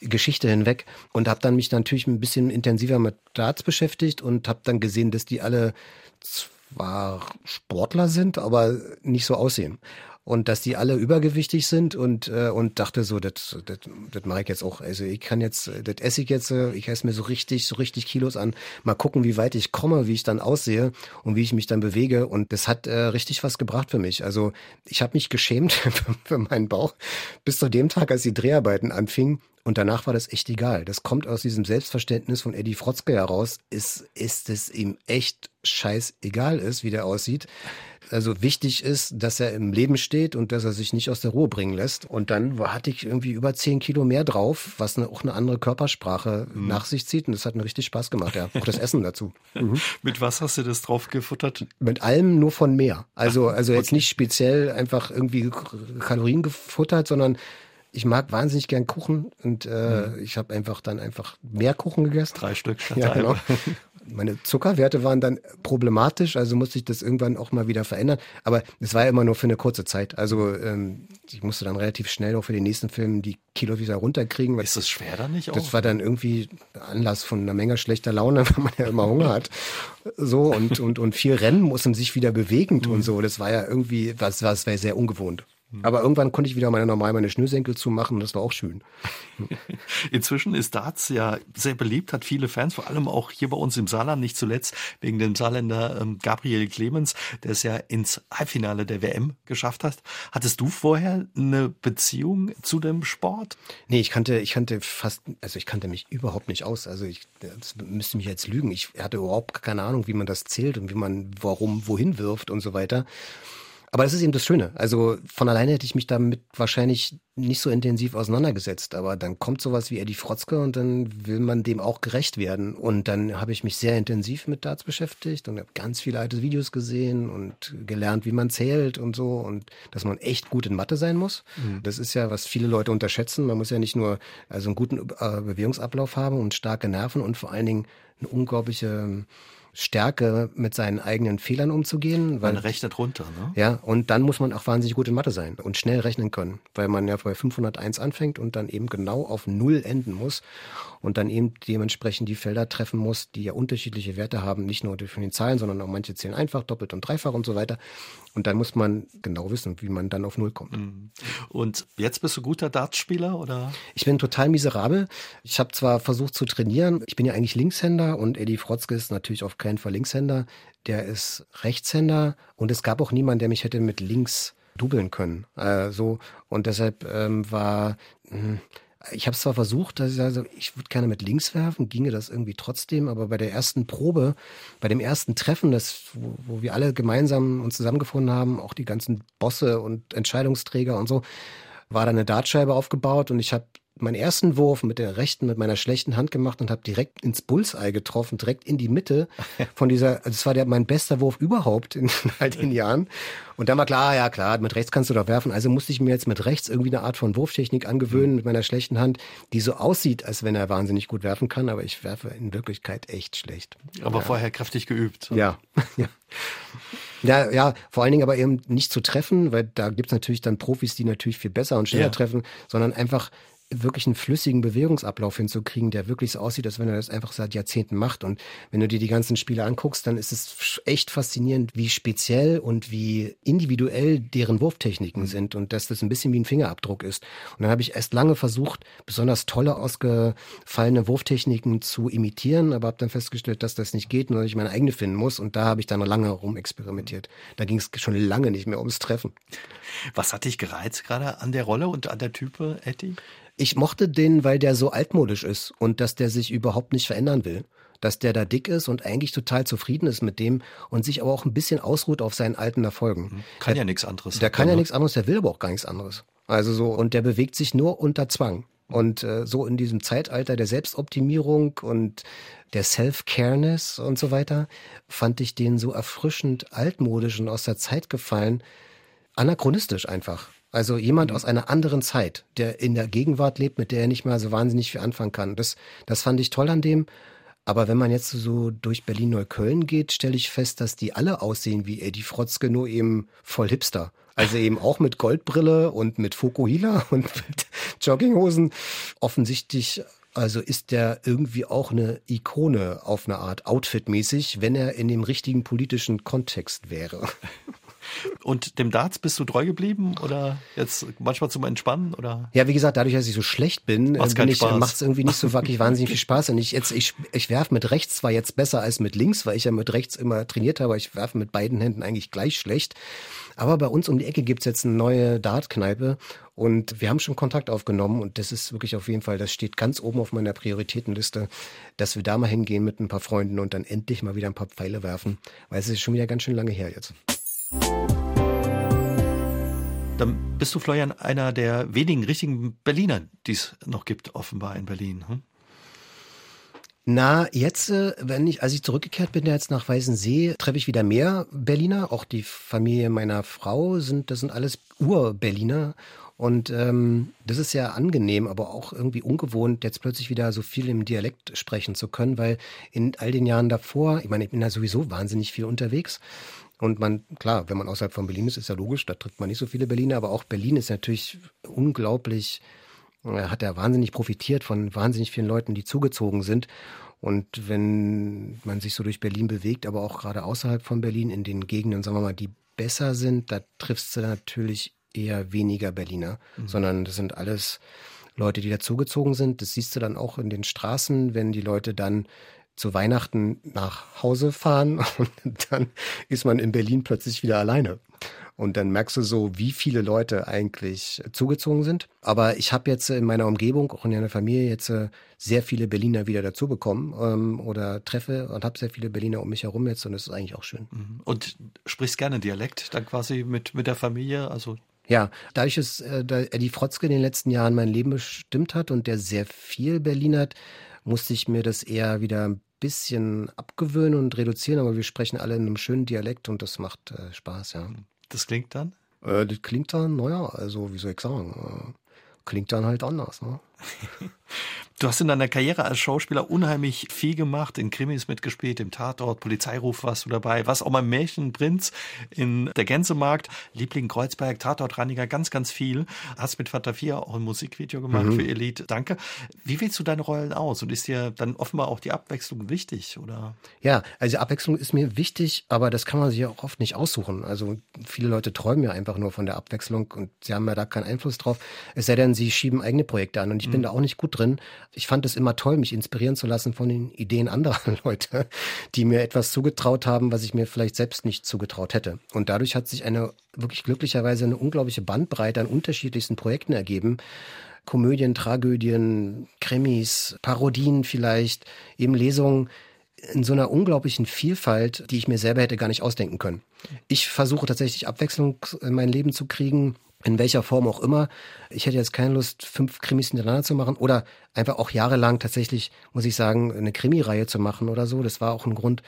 Geschichte hinweg und habe dann mich natürlich ein bisschen intensiver mit Darts beschäftigt und habe dann gesehen, dass die alle zwar Sportler sind, aber nicht so aussehen und dass die alle übergewichtig sind und äh, und dachte so, das das das mache ich jetzt auch. Also ich kann jetzt, das esse ich jetzt, äh, ich esse mir so richtig so richtig Kilos an. Mal gucken, wie weit ich komme, wie ich dann aussehe und wie ich mich dann bewege. Und das hat äh, richtig was gebracht für mich. Also ich habe mich geschämt für meinen Bauch bis zu dem Tag, als die Dreharbeiten anfingen. Und danach war das echt egal. Das kommt aus diesem Selbstverständnis von Eddie Frotzke heraus. Ist, ist es ihm echt scheißegal ist, wie der aussieht also wichtig ist, dass er im Leben steht und dass er sich nicht aus der Ruhe bringen lässt. Und dann hatte ich irgendwie über zehn Kilo mehr drauf, was eine, auch eine andere Körpersprache mhm. nach sich zieht. Und das hat mir richtig Spaß gemacht, ja. Auch das Essen dazu. Mhm. Mit was hast du das drauf gefuttert? Mit allem nur von mehr. Also, also jetzt nicht speziell einfach irgendwie Kalorien gefuttert, sondern ich mag wahnsinnig gern Kuchen und äh, mhm. ich habe einfach dann einfach mehr Kuchen gegessen. Drei Stück statt ja, genau. Meine Zuckerwerte waren dann problematisch, also musste ich das irgendwann auch mal wieder verändern. Aber es war ja immer nur für eine kurze Zeit. Also ähm, ich musste dann relativ schnell auch für den nächsten Film die Kilo wieder runterkriegen. Ist das schwer dann nicht auch? Das war dann irgendwie Anlass von einer Menge schlechter Laune, weil man ja immer Hunger hat. So und, und, und viel rennen muss und sich wieder bewegend mhm. und so. Das war ja irgendwie, was, was war sehr ungewohnt. Mhm. Aber irgendwann konnte ich wieder meine normal meine Schnürsenkel zumachen und das war auch schön. Inzwischen ist Darts ja sehr beliebt, hat viele Fans, vor allem auch hier bei uns im Saarland, nicht zuletzt wegen dem Saarländer ähm, Gabriel Clemens, der es ja ins Halbfinale der WM geschafft hat. Hattest du vorher eine Beziehung zu dem Sport? Nee, ich kannte, ich kannte fast, also ich kannte mich überhaupt nicht aus. Also ich das müsste mich jetzt lügen. Ich hatte überhaupt keine Ahnung, wie man das zählt und wie man warum wohin wirft und so weiter. Aber das ist eben das Schöne. Also von alleine hätte ich mich damit wahrscheinlich nicht so intensiv auseinandergesetzt. Aber dann kommt sowas wie Eddie Frotzke und dann will man dem auch gerecht werden. Und dann habe ich mich sehr intensiv mit Darts beschäftigt und habe ganz viele alte Videos gesehen und gelernt, wie man zählt und so und dass man echt gut in Mathe sein muss. Mhm. Das ist ja, was viele Leute unterschätzen. Man muss ja nicht nur also einen guten äh, Bewegungsablauf haben und starke Nerven und vor allen Dingen eine unglaubliche Stärke, mit seinen eigenen Fehlern umzugehen. Weil, man rechnet runter, ne? Ja, und dann muss man auch wahnsinnig gut in Mathe sein und schnell rechnen können, weil man ja bei 501 anfängt und dann eben genau auf Null enden muss und dann eben dementsprechend die Felder treffen muss, die ja unterschiedliche Werte haben, nicht nur von den Zahlen, sondern auch manche zählen einfach, doppelt und dreifach und so weiter. Und dann muss man genau wissen, wie man dann auf Null kommt. Mhm. Und jetzt bist du guter Dartspieler oder? Ich bin total miserabel. Ich habe zwar versucht zu trainieren, ich bin ja eigentlich Linkshänder und Eddie Frotzke ist natürlich auf keinen Fall Linkshänder. Der ist Rechtshänder und es gab auch niemanden, der mich hätte mit links dubeln können. Äh, so und deshalb ähm, war mh, hm, Ich habe es zwar versucht, dass ich also ich würde gerne mit links werfen, ginge das irgendwie trotzdem, aber bei der ersten Probe, bei dem ersten Treffen, das, wo, wo wir alle gemeinsam uns zusammengefunden haben, auch die ganzen Bosse und Entscheidungsträger und so, war da eine Dartscheibe aufgebaut und ich habe meinen ersten Wurf mit der rechten, mit meiner schlechten Hand gemacht und habe direkt ins Bullseye getroffen, direkt in die Mitte von dieser, also das war der, mein bester Wurf überhaupt in all den Jahren. Und dann war klar, ja klar, mit rechts kannst du doch werfen. Also musste ich mir jetzt mit rechts irgendwie eine Art von Wurftechnik angewöhnen mit meiner schlechten Hand, die so aussieht, als wenn er wahnsinnig gut werfen kann, aber ich werfe in Wirklichkeit echt schlecht. Aber ja. vorher kräftig geübt. Ja, ja. Ja, ja, vor allen Dingen aber eben nicht zu treffen, weil da gibt's natürlich dann Profis, die natürlich viel besser und schneller ja. treffen, sondern einfach wirklich einen flüssigen Bewegungsablauf hinzukriegen, der wirklich so aussieht, als wenn er das einfach seit Jahrzehnten macht. Und wenn du dir die ganzen Spiele anguckst, dann ist es echt faszinierend, wie speziell und wie individuell deren Wurftechniken mhm. sind und dass das ein bisschen wie ein Fingerabdruck ist. Und dann habe ich erst lange versucht, besonders tolle, ausgefallene Wurftechniken zu imitieren, aber habe dann festgestellt, dass das nicht geht und dass ich meine eigene finden muss. Und da habe ich dann lange rumexperimentiert. Da ging es schon lange nicht mehr ums Treffen. Was hat dich gereizt gerade an der Rolle und an der Type, Etty? Ich mochte den, weil der so altmodisch ist und dass der sich überhaupt nicht verändern will. Dass der da dick ist und eigentlich total zufrieden ist mit dem und sich aber auch ein bisschen ausruht auf seinen alten Erfolgen. Hm, kann der, ja nichts anderes. Der kann ja nichts anderes, der will aber auch gar nichts anderes. Also so, und der bewegt sich nur unter Zwang. Und äh, so in diesem Zeitalter der Selbstoptimierung und der Self-Careness und so weiter, fand ich den so erfrischend altmodisch und aus der Zeit gefallen, anachronistisch einfach. Also jemand aus einer anderen Zeit, der in der Gegenwart lebt, mit der er nicht mal so wahnsinnig viel anfangen kann. Das, das fand ich toll an dem. Aber wenn man jetzt so durch Berlin-Neukölln geht, stelle ich fest, dass die alle aussehen wie Eddie Frotzke, nur eben voll Hipster. Also eben auch mit Goldbrille und mit Fukuhila und mit Jogginghosen. Offensichtlich also ist der irgendwie auch eine Ikone auf eine Art Outfit-mäßig, wenn er in dem richtigen politischen Kontext wäre. Und dem Darts bist du treu geblieben oder jetzt manchmal zum Entspannen oder? Ja, wie gesagt, dadurch, dass ich so schlecht bin, macht es irgendwie nicht so wirklich wahnsinnig viel Spaß. Und ich jetzt ich ich werfe mit rechts zwar jetzt besser als mit links, weil ich ja mit rechts immer trainiert habe, aber ich werfe mit beiden Händen eigentlich gleich schlecht. Aber bei uns um die Ecke gibt's jetzt eine neue Dartkneipe und wir haben schon Kontakt aufgenommen und das ist wirklich auf jeden Fall, das steht ganz oben auf meiner Prioritätenliste, dass wir da mal hingehen mit ein paar Freunden und dann endlich mal wieder ein paar Pfeile werfen, weil es ist schon wieder ganz schön lange her jetzt. Dann bist du, Florian, einer der wenigen richtigen Berliner, die es noch gibt, offenbar in Berlin. Hm? Na, jetzt, äh, wenn ich, als ich zurückgekehrt bin jetzt nach Weißensee, treffe ich wieder mehr Berliner. Auch die Familie meiner Frau sind, das sind alles Ur-Berliner. Und ähm, das ist ja angenehm, aber auch irgendwie ungewohnt, jetzt plötzlich wieder so viel im Dialekt sprechen zu können, weil in all den Jahren davor, ich meine, ich bin da sowieso wahnsinnig viel unterwegs. Und man, klar, wenn man außerhalb von Berlin ist, ist ja logisch, da trifft man nicht so viele Berliner, aber auch Berlin ist natürlich unglaublich, äh, hat er wahnsinnig profitiert von wahnsinnig vielen Leuten, die zugezogen sind. Und wenn man sich so durch Berlin bewegt, aber auch gerade außerhalb von Berlin, in den Gegenden, sagen wir mal, die besser sind, da triffst du natürlich eher weniger Berliner, mhm. sondern das sind alles Leute, die dazugezogen sind. Das siehst du dann auch in den Straßen, wenn die Leute dann zu Weihnachten nach Hause fahren und dann ist man in Berlin plötzlich wieder alleine. Und dann merkst du so, wie viele Leute eigentlich zugezogen sind. Aber ich habe jetzt in meiner Umgebung, auch in meiner Familie, jetzt äh, sehr viele Berliner wieder dazu bekommen ähm, oder treffe und habe sehr viele Berliner um mich herum jetzt und das ist eigentlich auch schön. Mhm. Und sprichst gerne Dialekt dann quasi mit, mit der Familie? Also ja, dadurch, dass äh, Eddie Frotzke in den letzten Jahren mein Leben bestimmt hat und der sehr viel Berlin hat, musste ich mir das eher wieder ein bisschen abgewöhnen und reduzieren, aber wir sprechen alle in einem schönen Dialekt und das macht äh, Spaß, ja. Das klingt dann? Äh, das klingt dann, naja, also wie soll ich sagen, äh, klingt dann halt anders, ne? Du hast in deiner Karriere als Schauspieler unheimlich viel gemacht, in Krimis mitgespielt, im Tatort, Polizeiruf warst du dabei, was auch mal Märchenprinz in der Gänsemarkt, Liebling Kreuzberg, Tatortreiniger, ganz, ganz viel. Hast mit Vater 4 auch ein Musikvideo gemacht mhm. für Elite. Danke. Wie wählst du deine Rollen aus? Und ist dir dann offenbar auch die Abwechslung wichtig, oder? Ja, also Abwechslung ist mir wichtig, aber das kann man sich auch oft nicht aussuchen. Also viele Leute träumen ja einfach nur von der Abwechslung und sie haben ja da keinen Einfluss drauf. Es sei denn, sie schieben eigene Projekte an und ich mhm. bin da auch nicht gut drin ich fand es immer toll, mich inspirieren zu lassen von den Ideen anderer Leute, die mir etwas zugetraut haben, was ich mir vielleicht selbst nicht zugetraut hätte. Und dadurch hat sich eine wirklich glücklicherweise eine unglaubliche Bandbreite an unterschiedlichsten Projekten ergeben. Komödien, Tragödien, Krimis, Parodien vielleicht, eben Lesungen in so einer unglaublichen Vielfalt, die ich mir selber hätte gar nicht ausdenken können. Ich versuche tatsächlich Abwechslung in mein Leben zu kriegen, in welcher Form auch immer. Ich hätte jetzt keine Lust, fünf Krimis hintereinander zu machen oder einfach auch jahrelang tatsächlich, muss ich sagen, eine Krimireihe zu machen oder so. Das war auch ein Grund,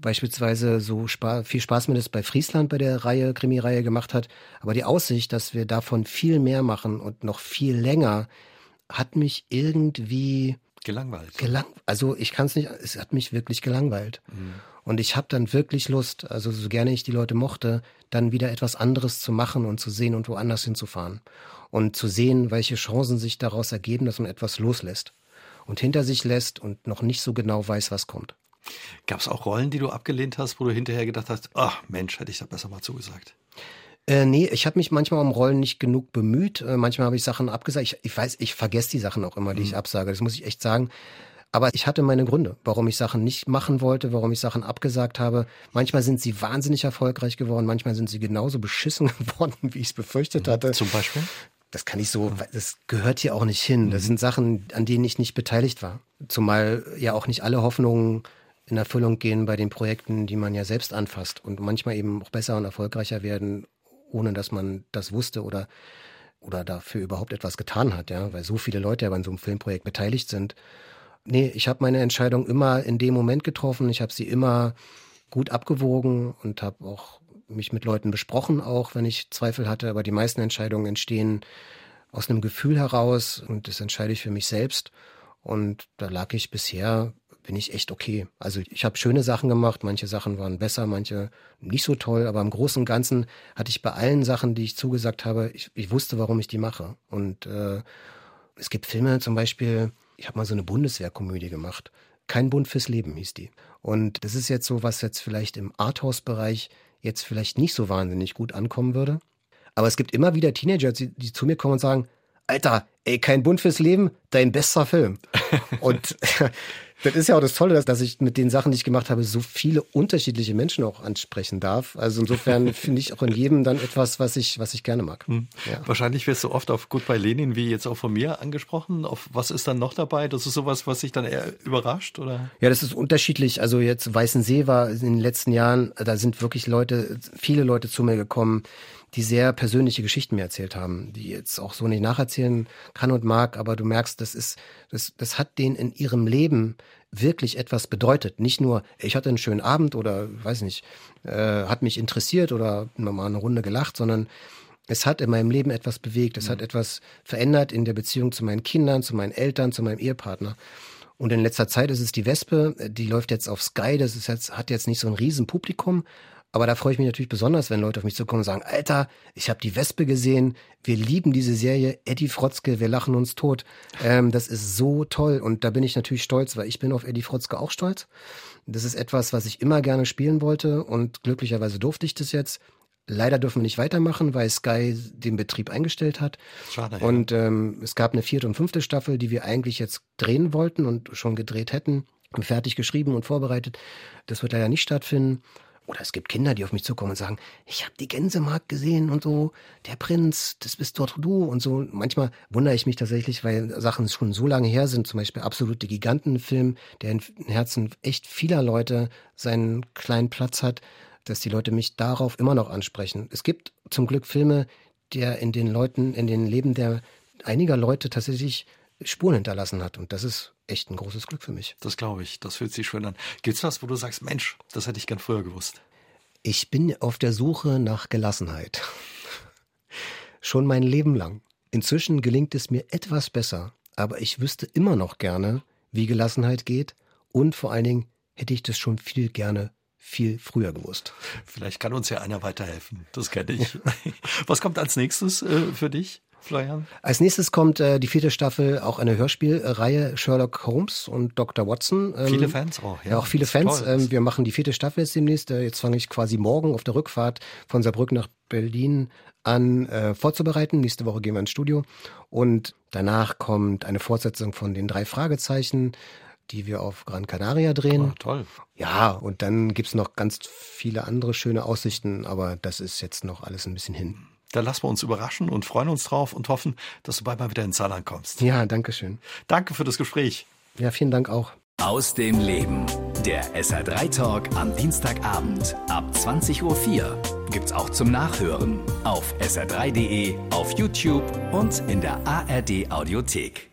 beispielsweise so spa viel Spaß mir das bei Friesland bei der Reihe, Krimireihe gemacht hat. Aber die Aussicht, dass wir davon viel mehr machen und noch viel länger, hat mich irgendwie gelangweilt. Gelang also ich kann es nicht, es hat mich wirklich gelangweilt. Mhm. Und ich habe dann wirklich Lust, also so gerne ich die Leute mochte, dann wieder etwas anderes zu machen und zu sehen und woanders hinzufahren. Und zu sehen, welche Chancen sich daraus ergeben, dass man etwas loslässt und hinter sich lässt und noch nicht so genau weiß, was kommt. Gab es auch Rollen, die du abgelehnt hast, wo du hinterher gedacht hast, ach Mensch, hätte ich da besser mal zugesagt? Äh, nee, ich habe mich manchmal um Rollen nicht genug bemüht. Äh, manchmal habe ich Sachen abgesagt. Ich, ich weiß, ich vergesse die Sachen auch immer, die mhm. ich absage. Das muss ich echt sagen. Aber ich hatte meine Gründe, warum ich Sachen nicht machen wollte, warum ich Sachen abgesagt habe. Manchmal sind sie wahnsinnig erfolgreich geworden, manchmal sind sie genauso beschissen geworden, wie ich es befürchtet hatte. Zum Beispiel? Das kann ich so, das gehört hier auch nicht hin. Das mhm. sind Sachen, an denen ich nicht beteiligt war. Zumal ja auch nicht alle Hoffnungen in Erfüllung gehen bei den Projekten, die man ja selbst anfasst und manchmal eben auch besser und erfolgreicher werden, ohne dass man das wusste oder oder dafür überhaupt etwas getan hat, ja, weil so viele Leute ja bei so einem Filmprojekt beteiligt sind. Nee, ich habe meine Entscheidung immer in dem Moment getroffen. Ich habe sie immer gut abgewogen und habe auch mich mit Leuten besprochen, auch wenn ich Zweifel hatte. Aber die meisten Entscheidungen entstehen aus einem Gefühl heraus und das entscheide ich für mich selbst. Und da lag ich bisher bin ich echt okay. Also ich habe schöne Sachen gemacht, manche Sachen waren besser, manche nicht so toll, aber im Großen und Ganzen hatte ich bei allen Sachen, die ich zugesagt habe, ich, ich wusste, warum ich die mache. Und äh, es gibt Filme zum Beispiel, ich habe mal so eine Bundeswehrkomödie gemacht. Kein Bund fürs Leben hieß die. Und das ist jetzt so, was jetzt vielleicht im Arthouse-Bereich jetzt vielleicht nicht so wahnsinnig gut ankommen würde. Aber es gibt immer wieder Teenager, die, die zu mir kommen und sagen, Alter, ey, kein Bund fürs Leben, dein bester Film. und das ist ja auch das Tolle, dass, ich mit den Sachen, die ich gemacht habe, so viele unterschiedliche Menschen auch ansprechen darf. Also insofern finde ich auch in jedem dann etwas, was ich, was ich gerne mag. Hm. Ja. Wahrscheinlich wirst du oft auf Goodbye Lenin, wie jetzt auch von mir angesprochen. Auf was ist dann noch dabei? Das ist sowas, was sich dann eher überrascht, oder? Ja, das ist unterschiedlich. Also jetzt Weißensee war in den letzten Jahren, da sind wirklich Leute, viele Leute zu mir gekommen, die sehr persönliche Geschichten mir erzählt haben, die jetzt auch so nicht nacherzählen kann und mag, aber du merkst, das ist, das, das hat denen in ihrem Leben wirklich etwas bedeutet. Nicht nur, ich hatte einen schönen Abend oder weiß nicht, äh, hat mich interessiert oder mal eine Runde gelacht, sondern es hat in meinem Leben etwas bewegt, es mhm. hat etwas verändert in der Beziehung zu meinen Kindern, zu meinen Eltern, zu meinem Ehepartner. Und in letzter Zeit ist es die Wespe, die läuft jetzt auf Sky, das ist jetzt, hat jetzt nicht so ein Riesenpublikum, aber da freue ich mich natürlich besonders, wenn Leute auf mich zukommen und sagen, Alter, ich habe die Wespe gesehen, wir lieben diese Serie, Eddie Frotzke, wir lachen uns tot. Ähm, das ist so toll und da bin ich natürlich stolz, weil ich bin auf Eddie Frotzke auch stolz. Das ist etwas, was ich immer gerne spielen wollte und glücklicherweise durfte ich das jetzt. Leider dürfen wir nicht weitermachen, weil Sky den Betrieb eingestellt hat. Schade. Ja. Und ähm, es gab eine vierte und fünfte Staffel, die wir eigentlich jetzt drehen wollten und schon gedreht hätten, fertig geschrieben und vorbereitet. Das wird leider nicht stattfinden. Oder es gibt Kinder, die auf mich zukommen und sagen, ich habe die Gänsemarkt gesehen und so, der Prinz, das bist doch du und so. Manchmal wundere ich mich tatsächlich, weil Sachen schon so lange her sind, zum Beispiel Absolute Gigantenfilm, der in Herzen echt vieler Leute seinen kleinen Platz hat, dass die Leute mich darauf immer noch ansprechen. Es gibt zum Glück Filme, der in den Leuten, in den Leben der einiger Leute tatsächlich Spuren hinterlassen hat. Und das ist echt ein großes Glück für mich. Das glaube ich. Das fühlt sich schön an. Gibt's was, wo du sagst, Mensch, das hätte ich gern früher gewusst? Ich bin auf der Suche nach Gelassenheit. Schon mein Leben lang. Inzwischen gelingt es mir etwas besser, aber ich wüsste immer noch gerne, wie Gelassenheit geht und vor allen Dingen hätte ich das schon viel gerne viel früher gewusst. Vielleicht kann uns ja einer weiterhelfen. Das kenne ich. Was kommt als nächstes äh, für dich? Florian? Als nächstes kommt äh, die vierte Staffel, auch eine Hörspielreihe Sherlock Holmes und Dr. Watson. Ähm, viele Fans auch, ja. ja auch viele Fans. Ähm, wir machen die vierte Staffel jetzt demnächst. Äh, jetzt fange ich quasi morgen auf der Rückfahrt von Saarbrücken nach Berlin an äh, vorzubereiten. Nächste Woche gehen wir ins Studio. Und danach kommt eine Fortsetzung von den drei Fragezeichen die wir auf Gran Canaria drehen. Oh, toll. Ja, und dann gibt's noch ganz viele andere schöne Aussichten, aber das ist jetzt noch alles ein bisschen hin. Dann lassen wir uns überraschen und freuen uns drauf und hoffen, dass du bald mal wieder ins Saarland kommst. Ja, danke schön. Danke für das Gespräch. Ja, vielen Dank auch. Aus dem Leben. Der SR3 Talk am Dienstagabend ab 20.04 Uhr gibt's auch zum Nachhören auf sr3.de, auf YouTube und in der ARD Audiothek.